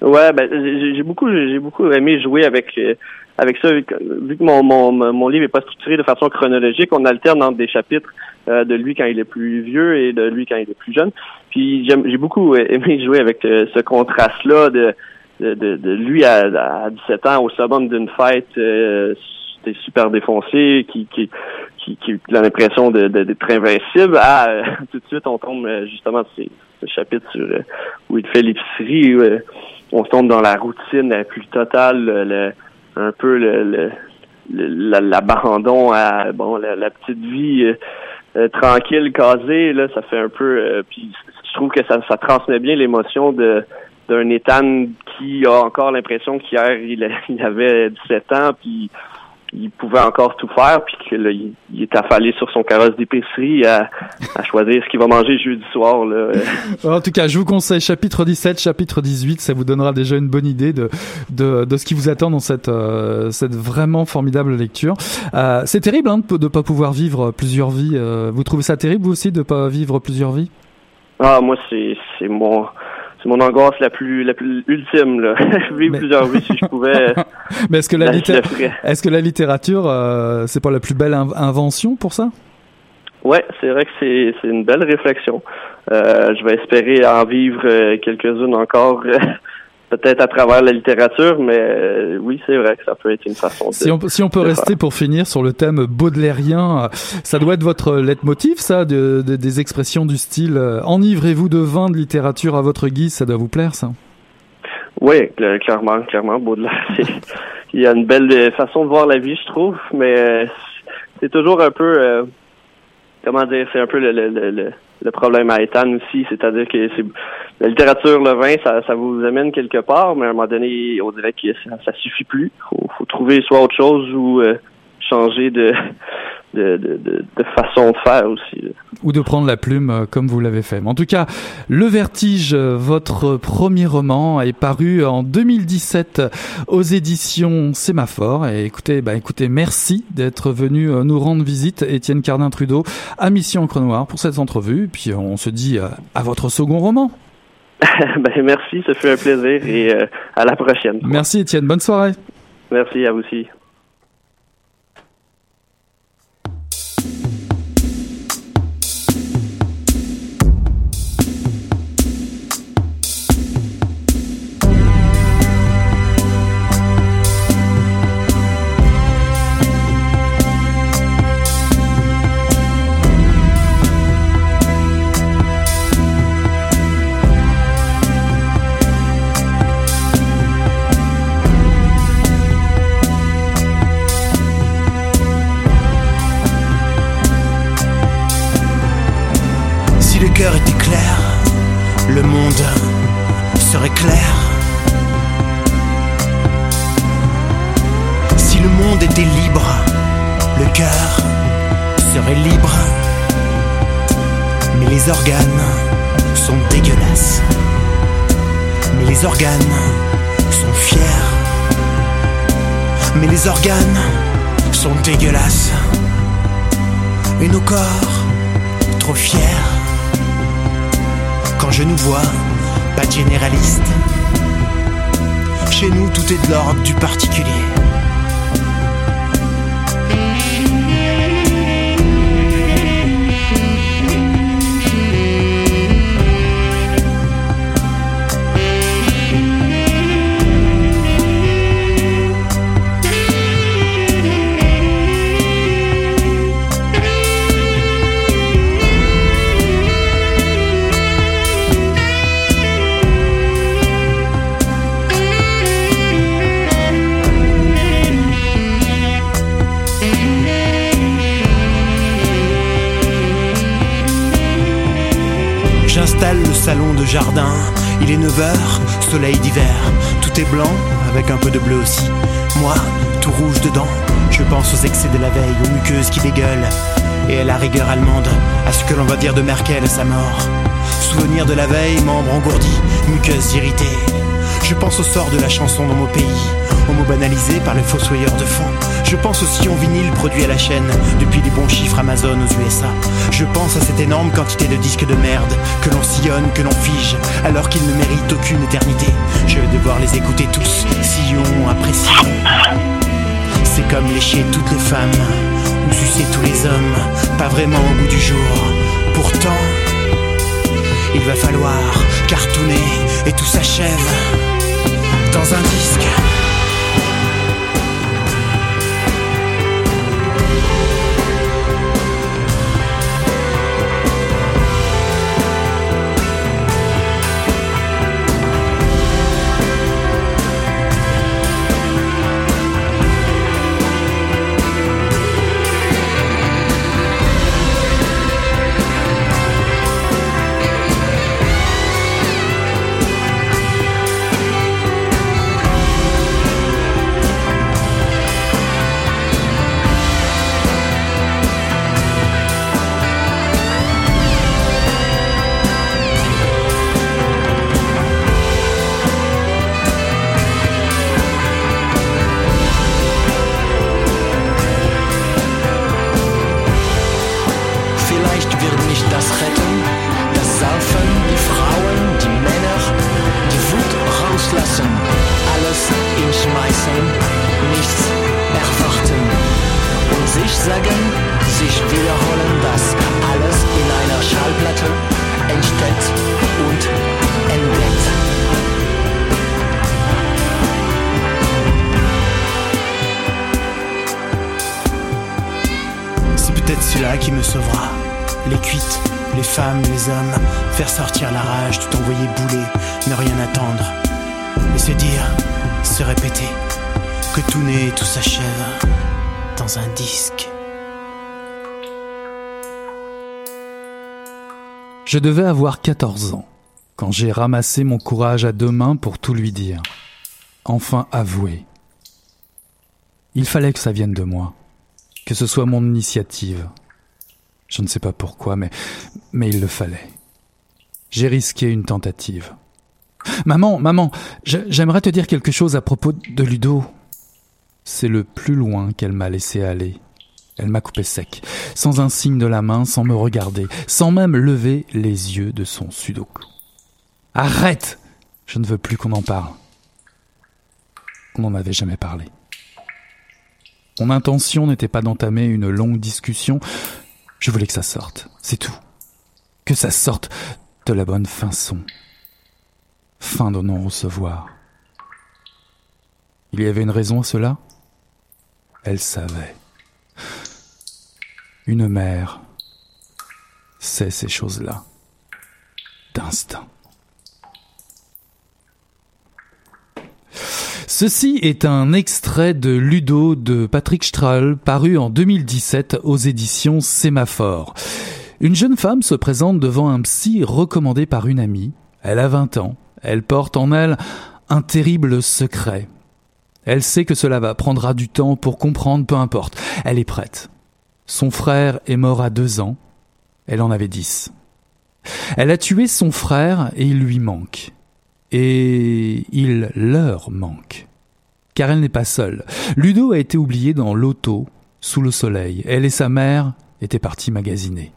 Ouais, ben j'ai beaucoup j'ai beaucoup aimé jouer avec avec ça, vu que mon, mon, mon livre est pas structuré de façon chronologique, on alterne entre des chapitres euh, de lui quand il est plus vieux et de lui quand il est plus jeune. Puis j'ai beaucoup aimé jouer avec euh, ce contraste-là de, de, de, lui à, à, 17 ans au summum d'une fête euh, super défoncé, qui, qui, qui, qui a l'impression d'être invincible, à tout de suite on tombe justement ce, ce chapitre sur où il fait l'épicerie, où on tombe dans la routine la plus totale, le, un peu le, l'abandon à bon la, petite vie euh, euh, tranquille casée là ça fait un peu euh, puis je trouve que ça, ça transmet bien l'émotion de d'un Ethan qui a encore l'impression qu'hier il, il avait 17 ans puis il pouvait encore tout faire, puis qu'il il est affalé sur son carrosse d'épicerie à, à, choisir ce qu'il va manger jeudi soir. Là.
en tout cas, je vous conseille chapitre 17, chapitre 18, ça vous donnera déjà une bonne idée de, de, de ce qui vous attend dans cette, euh, cette vraiment formidable lecture. Euh, c'est terrible hein, de ne pas pouvoir vivre plusieurs vies. Euh, vous trouvez ça terrible, vous aussi, de ne pas vivre plusieurs vies?
Ah, moi, c'est mon c'est mon angoisse la plus la plus ultime là. Vivre plusieurs vies si je pouvais.
Mais est-ce que la, est-ce que la littérature euh, c'est pas la plus belle invention pour ça?
Ouais, c'est vrai que c'est c'est une belle réflexion. Euh, je vais espérer en vivre euh, quelques-unes encore peut-être à travers la littérature, mais euh, oui, c'est vrai que ça peut être une façon de.
Si on, si on peut rester pour finir sur le thème baudelairien, ça doit être votre leitmotiv, ça, de, des expressions du style euh, enivrez-vous de vin de littérature à votre guise, ça doit vous plaire, ça?
Oui, clairement, clairement, Baudelaire, il y a une belle façon de voir la vie, je trouve, mais euh, c'est toujours un peu, comment dire, c'est un peu le, le, le le problème à Ethan aussi, c'est-à-dire que c'est la littérature, le vin, ça, ça vous amène quelque part, mais à un moment donné, on dirait que ça, ça suffit plus. Faut, faut trouver soit autre chose ou euh, changer de, de, de, de, façon de faire aussi.
Ou de prendre la plume euh, comme vous l'avez fait. en tout cas, Le Vertige, votre premier roman, est paru en 2017 aux éditions Sémaphore. Et écoutez, bah écoutez, merci d'être venu euh, nous rendre visite, Étienne Cardin Trudeau, à Mission Encre Noire pour cette entrevue. Puis euh, on se dit à votre second roman.
ben, merci, ça fait un plaisir et à la prochaine.
Merci Étienne, bonne soirée.
Merci à vous aussi.
Il est 9h, soleil d'hiver. Tout est blanc, avec un peu de bleu aussi. Moi, tout rouge dedans. Je pense aux excès de la veille, aux muqueuses qui dégueulent. Et à la rigueur allemande, à ce que l'on va dire de Merkel à sa mort. Souvenir de la veille, membres engourdis, muqueuses irritées. Je pense au sort de la chanson dans mon pays, aux mots banalisés par les fossoyeurs de fond. Je pense aussi au vinyle produit à la chaîne, depuis les bons chiffres Amazon aux USA. Je pense à cette énorme quantité de disques de merde, que l'on sillonne, que l'on fige, alors qu'ils ne méritent aucune éternité. Je vais devoir les écouter tous, sillon après sillon. C'est comme lécher toutes les femmes, ou sucer tous les hommes, pas vraiment au goût du jour. Pourtant, il va falloir cartonner et tout s'achève dans un disque.
Je devais avoir 14 ans quand j'ai ramassé mon courage à deux mains pour tout lui dire. Enfin avouer. Il fallait que ça vienne de moi, que ce soit mon initiative. Je ne sais pas pourquoi, mais, mais il le fallait. J'ai risqué une tentative. Maman, maman, j'aimerais te dire quelque chose à propos de Ludo. C'est le plus loin qu'elle m'a laissé aller. Elle m'a coupé sec, sans un signe de la main, sans me regarder, sans même lever les yeux de son sudoku. Arrête Je ne veux plus qu'on en parle. On n'en avait jamais parlé. Mon intention n'était pas d'entamer une longue discussion, je voulais que ça sorte, c'est tout. Que ça sorte de la bonne fin son. Fin de non-recevoir. Il y avait une raison à cela? Elle savait. Une mère sait ces choses-là d'instinct. Ceci est un extrait de Ludo de Patrick Strahl paru en 2017 aux éditions Sémaphore. Une jeune femme se présente devant un psy recommandé par une amie. Elle a 20 ans. Elle porte en elle un terrible secret. Elle sait que cela va prendra du temps pour comprendre, peu importe. Elle est prête. Son frère est mort à deux ans. Elle en avait dix. Elle a tué son frère et il lui manque. Et il leur manque. Car elle n'est pas seule. Ludo a été oubliée dans l'auto, sous le soleil. Elle et sa mère étaient partis magasiner.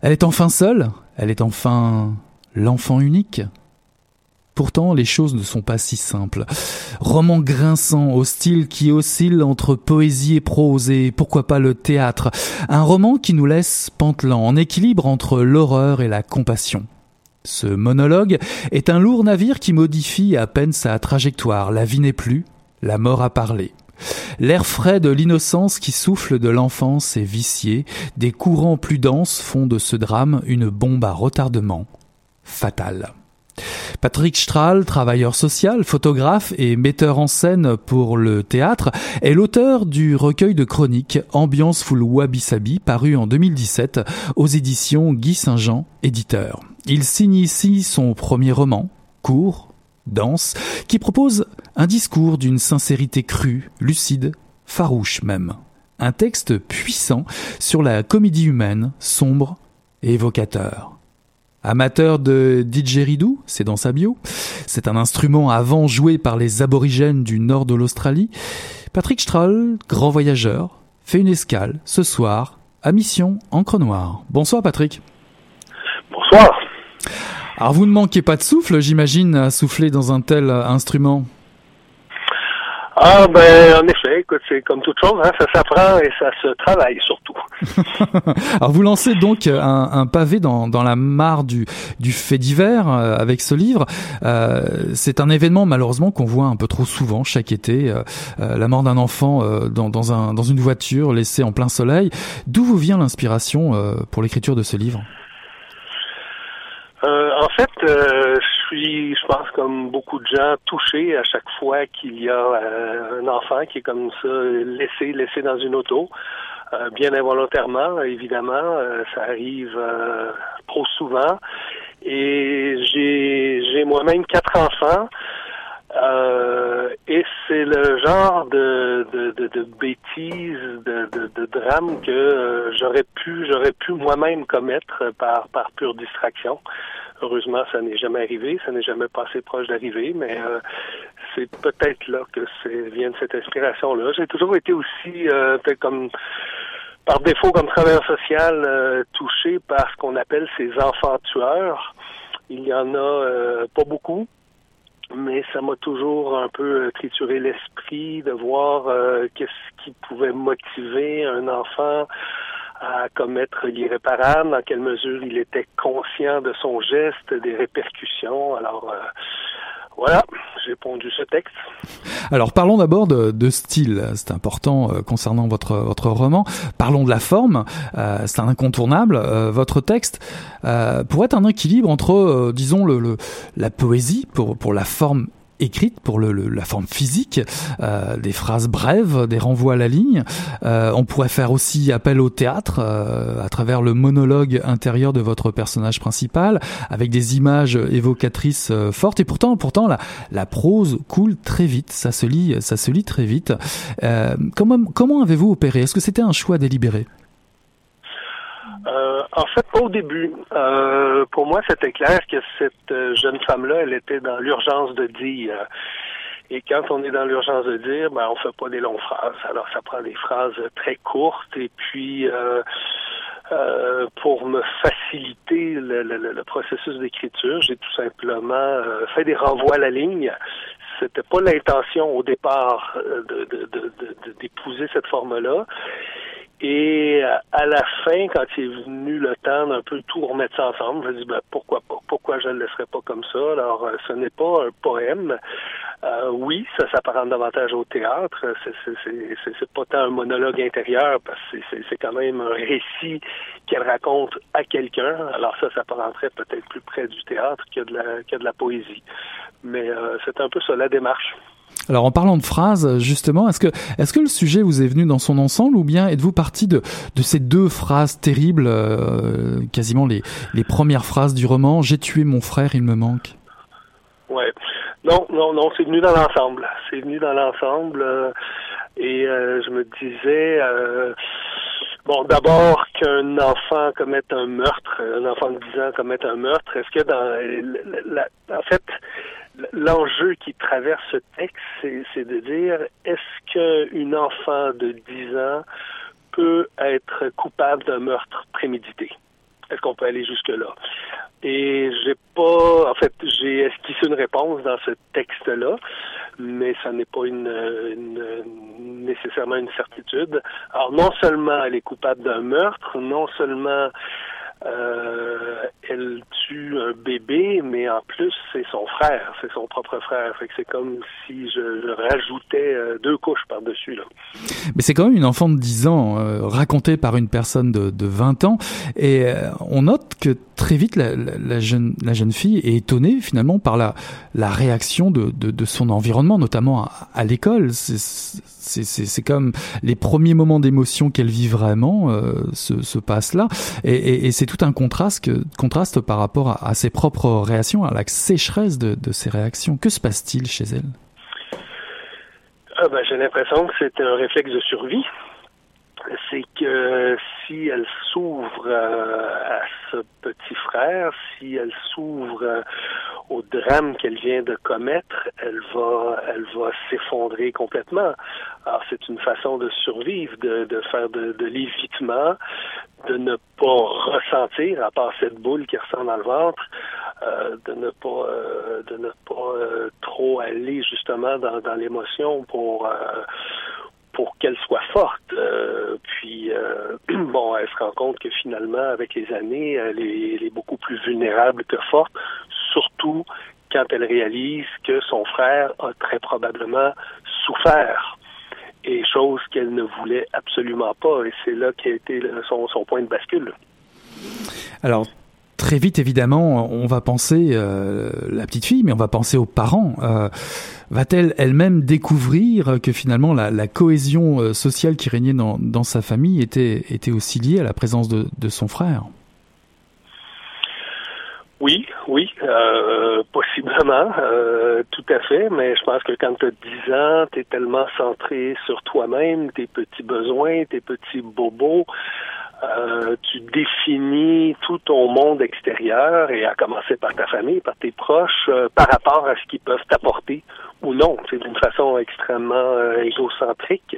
Elle est enfin seule Elle est enfin l'enfant unique Pourtant, les choses ne sont pas si simples. Roman grinçant, au style qui oscille entre poésie et prose, et pourquoi pas le théâtre. Un roman qui nous laisse pantelant, en équilibre entre l'horreur et la compassion. Ce monologue est un lourd navire qui modifie à peine sa trajectoire. La vie n'est plus, la mort a parlé. L'air frais de l'innocence qui souffle de l'enfance est vicié, des courants plus denses font de ce drame une bombe à retardement fatale. Patrick Strahl, travailleur social, photographe et metteur en scène pour le théâtre, est l'auteur du recueil de chroniques Ambiance full wabi sabi paru en 2017 aux éditions Guy Saint-Jean, éditeur. Il signe ici son premier roman, court, dense, qui propose un discours d'une sincérité crue, lucide, farouche même. Un texte puissant sur la comédie humaine, sombre et évocateur. Amateur de didgeridoo, c'est dans sa bio. C'est un instrument avant joué par les aborigènes du nord de l'Australie. Patrick Strahl, grand voyageur, fait une escale ce soir à Mission Encre Noire. Bonsoir Patrick.
Bonsoir.
Alors vous ne manquez pas de souffle, j'imagine, à souffler dans un tel instrument.
Ah ben en effet, écoute, c'est comme toute chose, hein, ça s'apprend et ça se travaille surtout.
Alors vous lancez donc un, un pavé dans, dans, la mare du, du fait divers euh, avec ce livre. Euh, c'est un événement malheureusement qu'on voit un peu trop souvent chaque été, euh, euh la mort d'un enfant euh, dans, dans, un, dans une voiture laissée en plein soleil. D'où vous vient l'inspiration pour l'écriture de ce livre?
Euh, en fait, euh, suis, je pense, comme beaucoup de gens, touché à chaque fois qu'il y a euh, un enfant qui est comme ça laissé, laissé dans une auto, euh, bien involontairement, évidemment. ça arrive trop souvent. Et j'ai, j'ai moi-même quatre enfants. Euh, et c'est le genre de, de, de, de bêtises, de, de, de drame que euh, j'aurais pu j'aurais pu moi-même commettre par, par pure distraction. Heureusement, ça n'est jamais arrivé, ça n'est jamais passé proche d'arriver, mais euh, c'est peut-être là que vient de cette inspiration-là. J'ai toujours été aussi peut-être comme par défaut comme travailleur social touché par ce qu'on appelle ces enfants tueurs. Il y en a pas beaucoup, mais ça m'a toujours un peu euh, trituré l'esprit de voir euh, qu'est-ce qui pouvait motiver un enfant à commettre l'irréparable, dans quelle mesure il était conscient de son geste, des répercussions. Alors, euh, voilà, j'ai pondu ce texte.
Alors parlons d'abord de, de, style, c'est important euh, concernant votre votre roman. Parlons de la forme, euh, c'est incontournable. Euh, votre texte euh, pourrait être un équilibre entre, disons, le, le, la poésie pour pour la forme écrite pour le, la forme physique, euh, des phrases brèves, des renvois à la ligne. Euh, on pourrait faire aussi appel au théâtre euh, à travers le monologue intérieur de votre personnage principal, avec des images évocatrices euh, fortes. Et pourtant, pourtant, la, la prose coule très vite. Ça se lit, ça se lit très vite. Euh, comment comment avez-vous opéré? Est-ce que c'était un choix délibéré?
Euh, en fait, au début. Euh, pour moi, c'était clair que cette euh, jeune femme-là, elle était dans l'urgence de dire. Et quand on est dans l'urgence de dire, ben on fait pas des longues phrases. Alors ça prend des phrases très courtes et puis euh, euh, pour me faciliter le, le, le processus d'écriture, j'ai tout simplement euh, fait des renvois à la ligne. C'était pas l'intention au départ d'épouser de, de, cette forme-là. Et euh, à la fin, quand il est venu le temps d'un peu tout remettre ça ensemble, je me dis ben, pourquoi pas, pourquoi je ne le laisserais pas comme ça? Alors, euh, ce n'est pas un poème. Euh, oui, ça s'apparente davantage au théâtre. C'est pas tant un monologue intérieur parce que c'est quand même un récit qu'elle raconte à quelqu'un. Alors ça s'apparenterait peut-être plus près du théâtre que de la, que de la poésie. Mais euh, c'est un peu ça la démarche.
Alors en parlant de phrases, justement, est-ce que est-ce que le sujet vous est venu dans son ensemble ou bien êtes-vous parti de de ces deux phrases terribles, euh, quasiment les les premières phrases du roman J'ai tué mon frère, il me manque.
Ouais, non, non, non, c'est venu dans l'ensemble. C'est venu dans l'ensemble euh, et euh, je me disais Bon, d'abord qu'un enfant commette un meurtre, un enfant de 10 ans commette un meurtre, est-ce que dans la, en fait l'enjeu qui traverse ce texte, c'est de dire est-ce qu'une enfant de 10 ans peut être coupable d'un meurtre prémédité? Est-ce qu'on peut aller jusque-là? Et j'ai pas, en fait, j'ai esquissé une réponse dans ce texte-là, mais ça n'est pas nécessairement une certitude. Alors, non seulement elle est coupable d'un meurtre, non seulement euh, elle tue un bébé, mais en plus, c'est son frère, c'est son propre frère. Fait que c'est comme si je, rajoutais euh, deux couches par-dessus.
Mais c'est quand même une enfant de 10 ans, euh, racontée par une personne de, de 20 ans. Et on note que très vite, la, jeune, fille est étonnée finalement par la, réaction de, son environnement, notamment à, l'école. Comme les premiers moments d'émotion qu'elle vit vraiment euh, se, se passent là. Et, et, et c'est tout un contraste, contraste par rapport à, à, ses propres réactions, à la sécheresse de, de ses réactions. Que se passe-t-il chez elle?
Ah ben, J'ai l'impression que c'est un réflexe de survie c'est que si elle s'ouvre euh, à ce petit frère, si elle s'ouvre euh, au drame qu'elle vient de commettre, elle va, elle va s'effondrer complètement. Alors c'est une façon de survivre, de, de faire de, de l'évitement, de ne pas ressentir, à part cette boule qui ressent dans le ventre, euh, de ne pas, de ne pas trop aller justement dans, dans l'émotion pour pour qu'elle soit forte. Euh, puis, euh, bon, elle se rend compte que finalement, avec les années, elle est, beaucoup plus vulnérable que forte, surtout quand elle réalise que son frère a très probablement souffert. Et chose qu'elle ne voulait absolument pas. Et c'est là qu'a été son, son point de bascule.
Alors, très vite, évidemment, on va penser euh, la petite fille, mais on va penser aux parents. Euh, Va-t-elle elle-même découvrir que finalement la, la, cohésion euh, sociale qui régnait dans, dans sa famille était, était aussi liée à la présence de, de son frère?
Oui, oui, euh, possiblement, euh, tout à fait, mais je pense que quand tu as 10 ans, tu es tellement centré sur toi-même, tes petits besoins, tes petits bobos, euh, tu définis tout ton monde extérieur et à commencer par ta famille, par tes proches, euh, par rapport à ce qu'ils peuvent t'apporter ou non. C'est d'une façon extrêmement euh, égocentrique.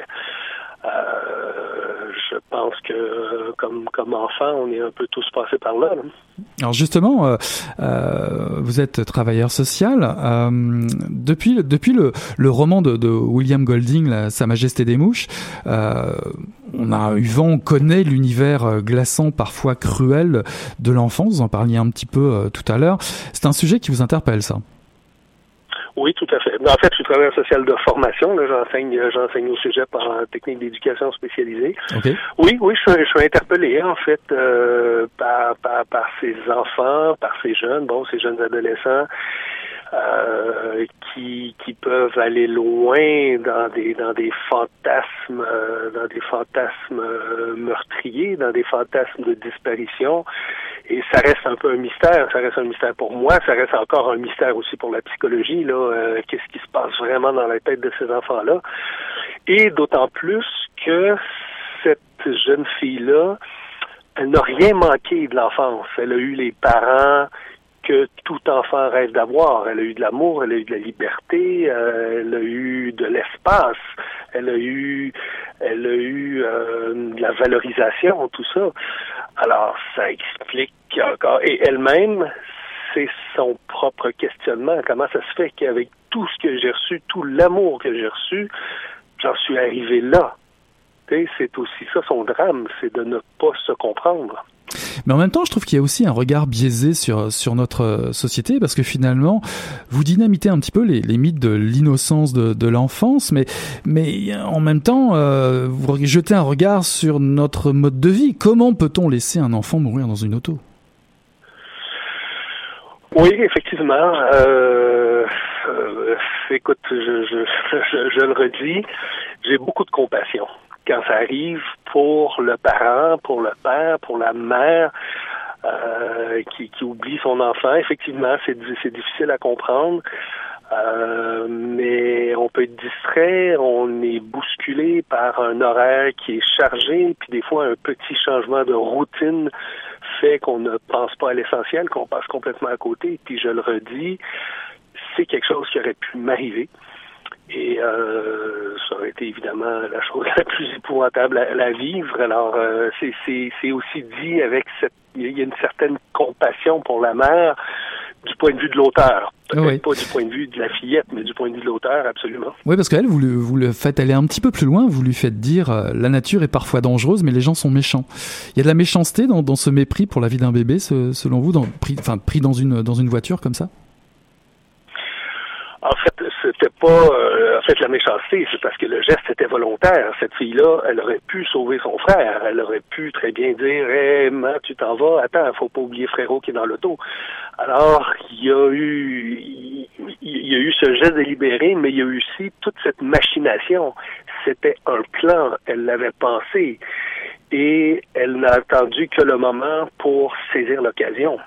Euh, je pense que comme comme enfant, on est un peu tous passés par là. là.
Alors justement, euh, euh, vous êtes travailleur social. Depuis depuis le, le roman de, de, William Golding, la, Sa Majesté des mouches, on a eu vent, on connaît l'univers glaçant, parfois cruel de l'enfance. Vous en parliez un petit peu euh, tout à l'heure. C'est un sujet qui vous interpelle, ça?
Oui, tout à fait. En fait, je suis travailleur social de formation. J'enseigne, j'enseigne au sujet par technique d'éducation spécialisée.
Okay.
Oui, oui, je suis, je suis interpellé en fait euh, par, par, par ces enfants, par ces jeunes, bon, ces jeunes adolescents. Euh, qui, qui peuvent aller loin dans des dans des fantasmes euh, dans des fantasmes euh, meurtriers dans des fantasmes de disparition et ça reste un peu un mystère. Ça reste un mystère pour moi. Ça reste encore un mystère aussi pour la psychologie. Là, qu'est-ce qui se passe vraiment dans la tête de ces enfants-là Et d'autant plus que cette jeune fille-là, elle n'a rien manqué de l'enfance. Elle a eu les parents que tout enfant rêve d'avoir. Elle a eu de l'amour, elle a eu de la liberté, euh, elle a eu de l'espace, elle a eu, elle a eu euh, de la valorisation, tout ça. Alors, ça explique encore. Et elle-même, c'est son propre questionnement. Comment ça se fait qu'avec tout ce que j'ai reçu, tout l'amour que j'ai reçu, j'en suis arrivé là? C'est aussi ça son drame, c'est de ne pas se comprendre.
Mais en même temps, je trouve qu'il y a aussi un regard biaisé sur, sur notre société, parce que finalement, vous dynamitez un petit peu les, les mythes de l'innocence de, de l'enfance, mais, mais en même temps, euh, vous jetez un regard sur notre mode de vie. Comment peut-on laisser un enfant mourir dans une auto?
Oui, effectivement. Euh, euh, écoute, je, je, le redis, j'ai beaucoup de compassion quand ça arrive pour le parent, pour le père, pour la mère. Euh, qui, oublie son enfant. Effectivement, c'est difficile à comprendre. Euh, mais on peut être distrait, on est bousculé par un horaire qui est chargé, puis des fois un petit changement de routine fait qu'on ne pense pas à l'essentiel, qu'on passe complètement à côté. Puis je le redis, c'est quelque chose qui aurait pu m'arriver. Et euh, ça aurait été évidemment la chose la plus épouvantable à, la vivre. Alors, euh, c'est aussi dit avec cette... Il y a une certaine compassion pour la mère du point de vue de l'auteur. Peut-être pas du point de vue de la fillette, mais du point de vue de l'auteur, absolument.
Oui, parce qu'elle, vous, le, vous le faites aller un petit peu plus loin, vous lui faites dire euh, la nature est parfois dangereuse, mais les gens sont méchants. Il y a de la méchanceté dans, dans ce mépris pour la vie d'un bébé, selon vous, dans, pris, enfin, pris dans une, dans une voiture comme ça?
C'était pas euh, en fait la méchanceté, c'est parce que le geste était volontaire. Cette fille-là, elle aurait pu sauver son frère. Elle aurait pu très bien dire hey, tu t'en vas, attends, faut pas oublier frérot qui est dans l'auto. Alors, il y a eu il y a eu ce geste délibéré, mais il y a eu aussi toute cette machination. C'était un plan, elle l'avait pensé. Et elle n'a attendu que le moment pour saisir l'occasion.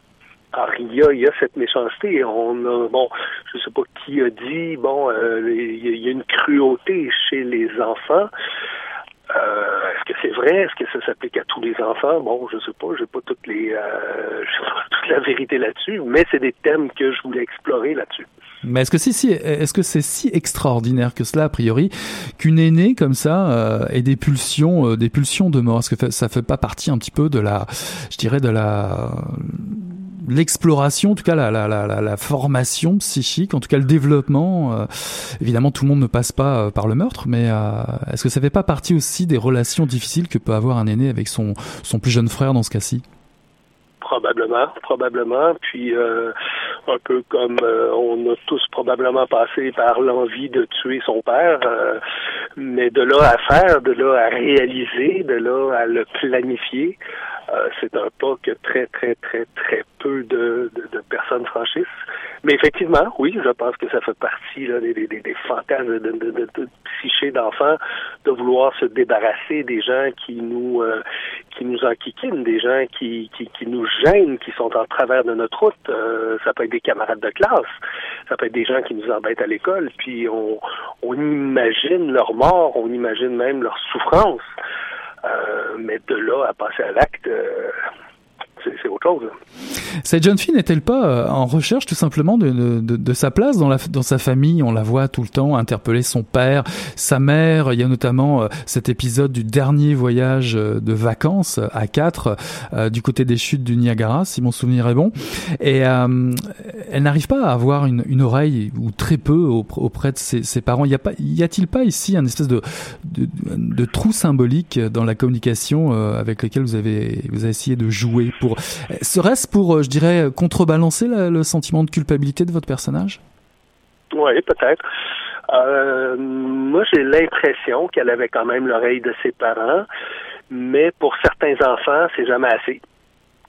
Alors, il y a, il y a cette méchanceté. On a, bon, je sais pas qui a dit, bon, euh, il y a une cruauté chez les enfants. Euh, est-ce que c'est vrai? Est-ce que ça s'applique à tous les enfants? Bon, je sais pas, j'ai pas toutes les euh, pas toute la vérité là-dessus, mais c'est des thèmes que je voulais explorer là-dessus.
Mais est-ce que c'est si, est-ce que c'est si extraordinaire que cela a priori qu'une aînée comme ça euh, ait des pulsions, euh, des pulsions de mort? Est-ce que ça fait pas partie un petit peu de la, je dirais de la l'exploration, en tout cas la, la, formation psychique, en tout cas le développement. Euh, évidemment, tout le monde ne passe pas euh, par le meurtre, mais euh, est-ce que ça fait pas partie aussi des relations difficiles que peut avoir un aîné avec son, son plus jeune frère dans ce cas-ci?
Probablement, probablement. Puis un peu comme on a tous probablement passé par l'envie de tuer son père, mais de là à faire, de là à réaliser, de là à le planifier, euh, c'est un pas que très, très, très, très peu de, de, de, personnes franchissent. Mais effectivement, oui, je pense que ça fait partie là, des, des, des fantasmes de, de, de, de d'enfants de vouloir se débarrasser des gens qui nous euh, qui nous enquiquinent, des gens qui, qui, qui, nous gênent, qui sont en travers de notre route. Euh, ça peut être des camarades de classe, ça peut être des gens qui nous embêtent à l'école, puis on, on imagine leur mort, on imagine même leur souffrance. Euh, mais de là à passer à l'acte, euh, c'est autre chose.
Cette jeune fille n'est-elle pas euh, en recherche tout simplement de, de, de, sa place dans, la, dans sa famille? On la voit tout le temps interpeller son père, sa mère. Il y a notamment euh, cet épisode du dernier voyage euh, de vacances à quatre du côté des chutes du Niagara, si mon souvenir est bon. Et euh, elle n'arrive pas à avoir une, une, oreille ou très peu auprès de ses, ses parents. Y a pas, y a-t-il pas ici un espèce de, de, de, trou symbolique dans la communication avec lequel vous avez, vous avez essayé de jouer pour Serait-ce pour, euh, je dirais, contrebalancer le sentiment de culpabilité de votre personnage?
Oui, peut-être. Euh, moi, j'ai l'impression qu'elle avait quand même l'oreille de ses parents, mais pour certains enfants, c'est jamais assez.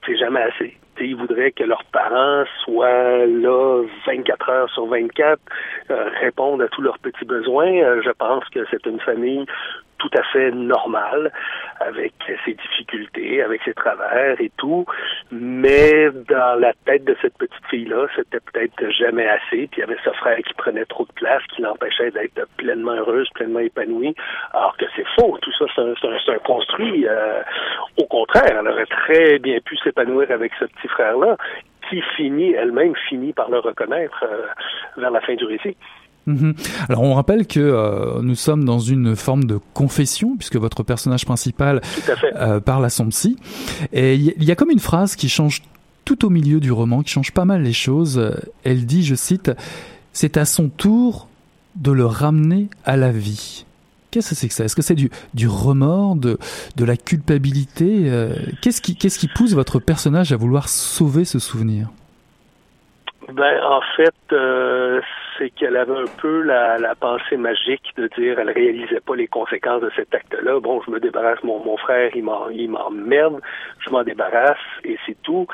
C'est jamais assez. ils voudraient que leurs parents soient là 24 heures sur 24, euh, répondent à tous leurs petits besoins. je pense que c'est une famille tout à fait normal, avec ses difficultés, avec ses travers et tout. Mais dans la tête de cette petite fille-là, c'était peut-être jamais assez. Puis il y avait ce frère qui prenait trop de place, qui l'empêchait d'être pleinement heureuse, pleinement épanouie. Alors que c'est faux. Tout ça, c'est un, un, construit. Euh, au contraire, elle aurait très bien pu s'épanouir avec ce petit frère-là, qui finit, elle-même finit par le reconnaître euh, vers la fin du récit.
Mhm. Alors on rappelle que euh, nous sommes dans une forme de confession puisque votre personnage principal euh, parle à son psy et il y, a comme une phrase qui change tout au milieu du roman, qui change pas mal les choses. Elle dit, je cite, c'est à son tour de le ramener à la vie. Qu'est-ce que c'est que ça? Est-ce que c'est du, du remords, de, de la culpabilité euh, Qu'est-ce qui, qu'est-ce qui pousse votre personnage à vouloir sauver ce souvenir?
Ben, en fait, euh, c'est qu'elle avait un peu la, pensée magique de dire elle réalisait pas les conséquences de cet acte-là. Bon, je me débarrasse, mon, frère, il m'emmerde, je m'en débarrasse et c'est tout.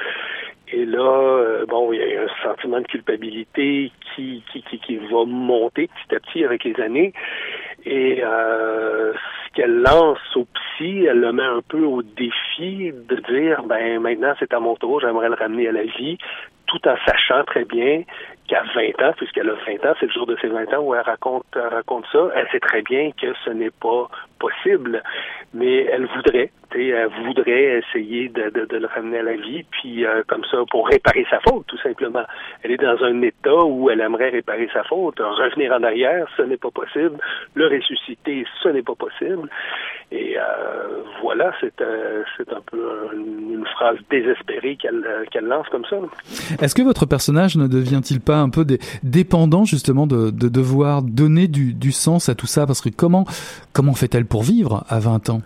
Et là, euh, bon, il y a un sentiment de culpabilité qui, qui, qui, qui, va monter petit à petit avec les années. Et euh, ce qu'elle lance au psy, elle le met un peu au défi de dire, ben maintenant c'est à mon tour, j'aimerais le ramener à la vie tout en sachant très bien qu'à 20 ans, puisqu'elle a 20 ans, c'est le jour de ses 20 ans où elle raconte, raconte ça, elle sait très bien que ce n'est pas possible, mais elle voudrait, elle voudrait essayer de, de, de, le ramener à la vie, puis euh, comme ça, pour réparer sa faute, tout simplement. Elle est dans un état où elle aimerait réparer sa faute. Revenir en arrière, ce n'est pas possible. Le ressusciter, ce n'est pas possible. Et euh, voilà, c'est euh, un peu une, phrase désespérée qu'elle qu'elle lance comme ça.
Est-ce que votre personnage ne devient-il pas un peu dépendant justement de, de devoir donner du, du sens à tout ça? Parce que comment comment fait-elle pour vivre à 20 ans?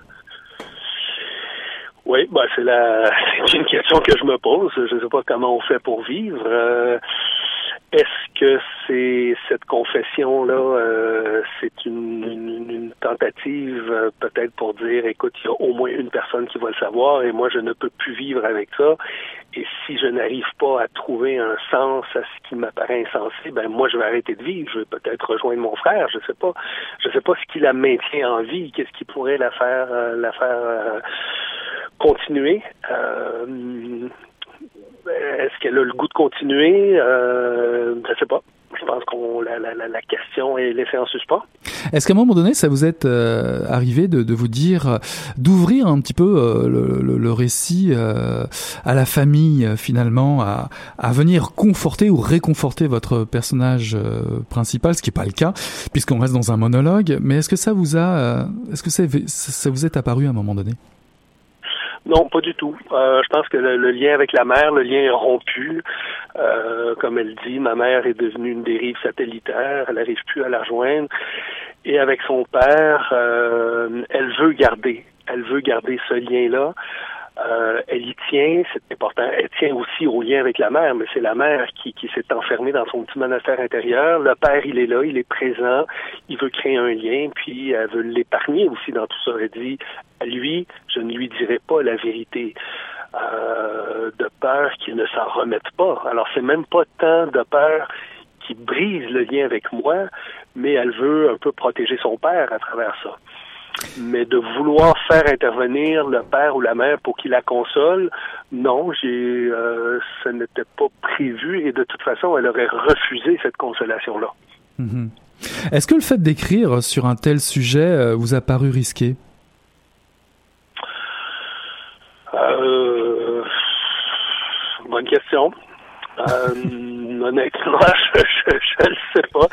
Oui, bah c'est la c'est une question que je me pose. Je ne sais pas comment on fait pour vivre. Euh, est-ce que c'est cette confession-là, euh, c'est une, une, tentative euh, peut-être pour dire, écoute, il y a au moins une personne qui va le savoir et moi je ne peux plus vivre avec ça. Et si je n'arrive pas à trouver un sens à ce qui m'apparaît insensé, ben moi je vais arrêter de vivre. Je vais peut-être rejoindre mon frère. Je sais pas. Je sais pas ce qui la maintient en vie. Qu'est-ce qui pourrait la faire, euh, la faire continuer. Est-ce qu'elle a le goût de continuer? Euh, je sais pas. Je pense qu'on la, la, la, question est laissée en suspens.
Est-ce qu'à un moment donné, ça vous est euh, arrivé de, de, vous dire, d'ouvrir un petit peu euh, le, le, récit euh, à la famille finalement, à, à, venir conforter ou réconforter votre personnage principal, ce qui n'est pas le cas, puisqu'on reste dans un monologue. Mais est-ce que ça vous a, est-ce que ça, ça vous est apparu à un moment donné?
Non, pas du tout. Euh, je pense que le, lien avec la mère, le lien est rompu. Euh, comme elle dit, ma mère est devenue une dérive satellitaire. Elle n'arrive plus à la rejoindre. Et avec son père, euh, elle veut garder. Elle veut garder ce lien-là. Euh, elle y tient, c'est important. Elle tient aussi au lien avec la mère, mais c'est la mère qui, qui s'est enfermée dans son petit monastère intérieur. Le père, il est là, il est présent, il veut créer un lien, puis elle veut l'épargner aussi dans tout ça. Elle dit, à lui, je ne lui dirai pas la vérité. Euh, de peur qu'il ne s'en remette pas. Alors c'est même pas tant de peur qui brise le lien avec moi, mais elle veut un peu protéger son père à travers ça. Mais de vouloir faire intervenir le père ou la mère pour qu'il la console, non, j'ai, euh, ce n'était pas prévu et de toute façon, elle aurait refusé cette consolation-là.
Mhm. Est-ce que le fait d'écrire sur un tel sujet euh, vous a paru risqué?
Euh, Bonne question. Euh, honnêtement, je ne sais pas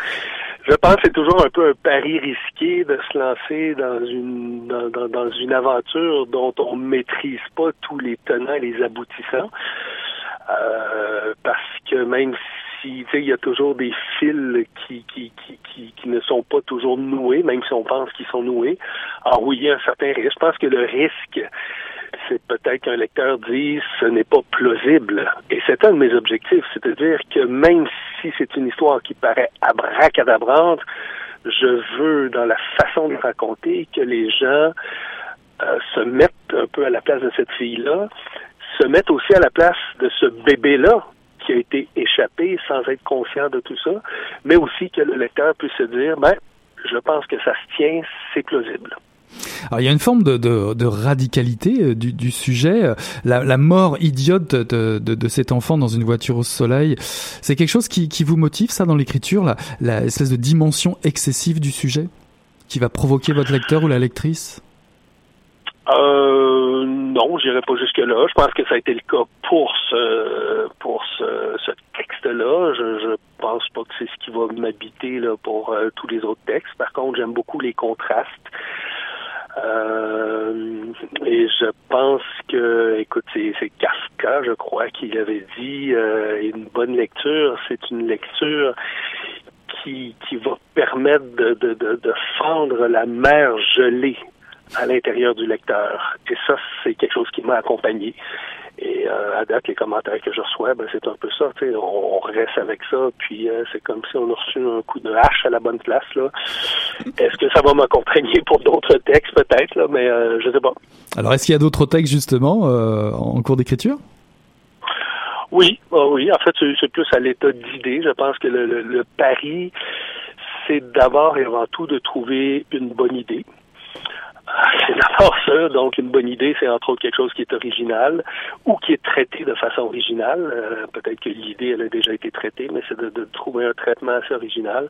je pense que c'est toujours un peu un pari risqué de se lancer dans une dans, dans, une aventure dont on maîtrise pas tous les tenants et les aboutissants. Euh, parce que même si il y a toujours des fils qui, qui, qui, qui, ne sont pas toujours noués, même si on pense qu'ils sont noués. Alors oui, il y a un certain risque. Je pense que le risque, c'est peut-être qu'un lecteur dise ce n'est pas plausible. Et c'est un de mes objectifs, c'est-à-dire que même si c'est une histoire qui paraît abracadabrante, je veux, dans la façon de raconter, que les gens euh, se mettent un peu à la place de cette fille-là, se mettent aussi à la place de ce bébé-là qui a été échappé sans être conscient de tout ça, mais aussi que le lecteur puisse se dire, ben, je pense que ça se tient, c'est plausible.
Alors il y a une forme de, radicalité euh, du, sujet. La, mort idiote de, cet enfant dans une voiture au soleil, c'est quelque chose qui, vous motive ça dans l'écriture, la, espèce de dimension excessive du sujet qui va provoquer votre lecteur ou la lectrice?
Euh, non, j'irai pas jusque là. Je pense que ça a été le cas pour ce pour ce, texte-là. Je, je pense pas que c'est ce qui va m'habiter pour euh, tous les autres textes. Par contre, j'aime beaucoup les contrastes. Euh, et je pense que, écoute, c'est Kafka, je crois, qui avait dit euh, une bonne lecture, c'est une lecture qui, qui va permettre de fendre la mer gelée à l'intérieur du lecteur. Et ça, c'est quelque chose qui m'a accompagné. Et euh, à date, les commentaires que je reçois, ben, c'est un peu ça. On, on reste avec ça, puis euh, c'est comme si on a reçu un coup de hache à la bonne place. là. Est-ce que ça va m'accompagner pour d'autres textes, peut-être, là, mais euh, je sais pas.
Alors, est-ce qu'il y a d'autres textes, justement, euh, en cours d'écriture?
Oui, ah oui. En fait, c'est plus à l'état d'idée. Je pense que le, le, le pari, c'est d'abord et avant tout de trouver une bonne idée. C'est d'abord ça. Donc, une bonne idée, c'est entre autres quelque chose qui est original ou qui est traité de façon originale. Euh, peut-être que l'idée, elle a déjà été traitée, mais c'est de, trouver un traitement assez original.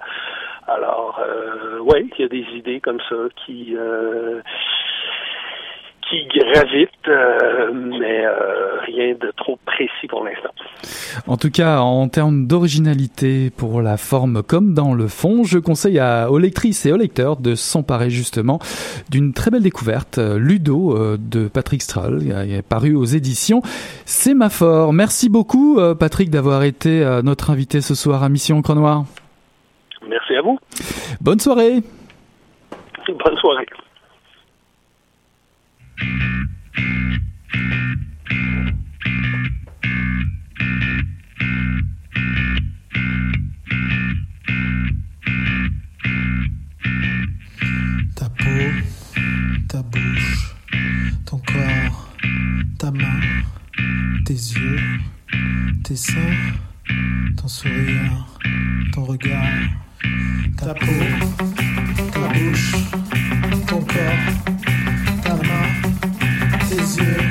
Alors, euh, oui, il y a des idées comme ça qui... Euh, qui gravite, euh, mais euh, rien de trop précis pour l'instant.
En tout cas, en termes d'originalité pour la forme comme dans le fond, je conseille à, aux lectrices et aux lecteurs de s'emparer justement d'une très belle découverte, euh, Ludo de Patrick est paru aux éditions Sémaphore. Merci beaucoup Patrick d'avoir été notre invité ce soir à Mission Cronoir.
Merci à vous.
Bonne soirée.
Bonne soirée.
Ta peau, ta bouche, ton corps, ta main, tes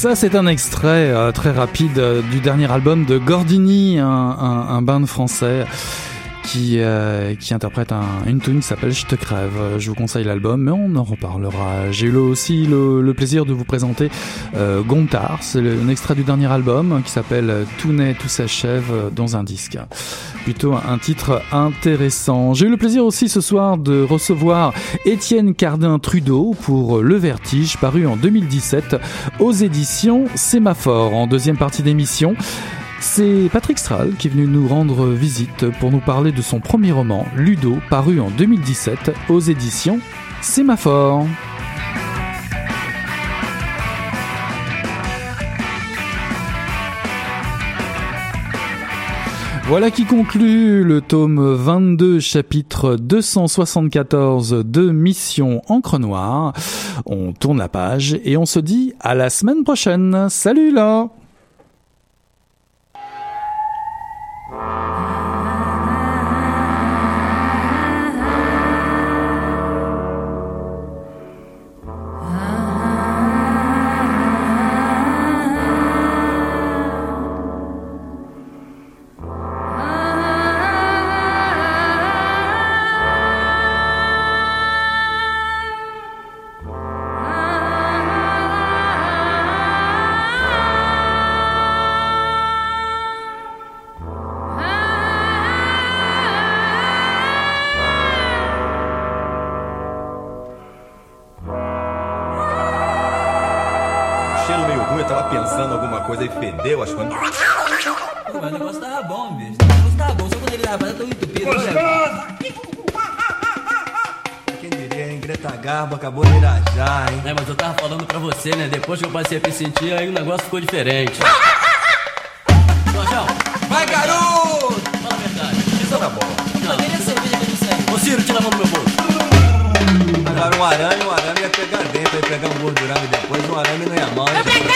Ça, c'est un extrait euh, très rapide euh, du dernier album de Gordini, un, un band français qui, euh, qui interprète un, une tune qui s'appelle Je te crève. Je vous conseille l'album, mais on en reparlera. J'ai eu aussi le, le, plaisir de vous présenter euh, Gontard, c'est un extrait du dernier album qui s'appelle Tout naît, tout s'achève dans un disque. Plutôt un titre intéressant. J'ai eu le plaisir aussi ce soir de recevoir Étienne Cardin Trudeau pour Le Vertige, paru en 2017 aux éditions Sémaphore. En deuxième partie d'émission, c'est Patrick Stral qui est venu nous rendre visite pour nous parler de son premier roman, Ludo, paru en 2017 aux éditions Sémaphore. Voilà qui conclut le tome 22, chapitre 274 de Mission Encre Noire. On tourne la page et on se dit à la semaine prochaine. Salut là
fedeu as coisas. Mas o negócio tava bom, bicho. O negócio tava bom, só quando ele tava tão entupido. Gostoso! Quem diria, hein? Greta Garbo acabou de irajar, hein? É, mas eu tava falando pra você, né? Depois que eu passei a me sentir, aí o negócio ficou diferente. Jorjão! Vai, garoto! Fala a verdade. Isso na bola. Não, nem cerveja que eu disse aí. Ô, Ciro, tira a mão do meu bolso. Agora um arame, um arame ia pegar dentro, ia pegar um gordurame depois, um arame não ia mal. É!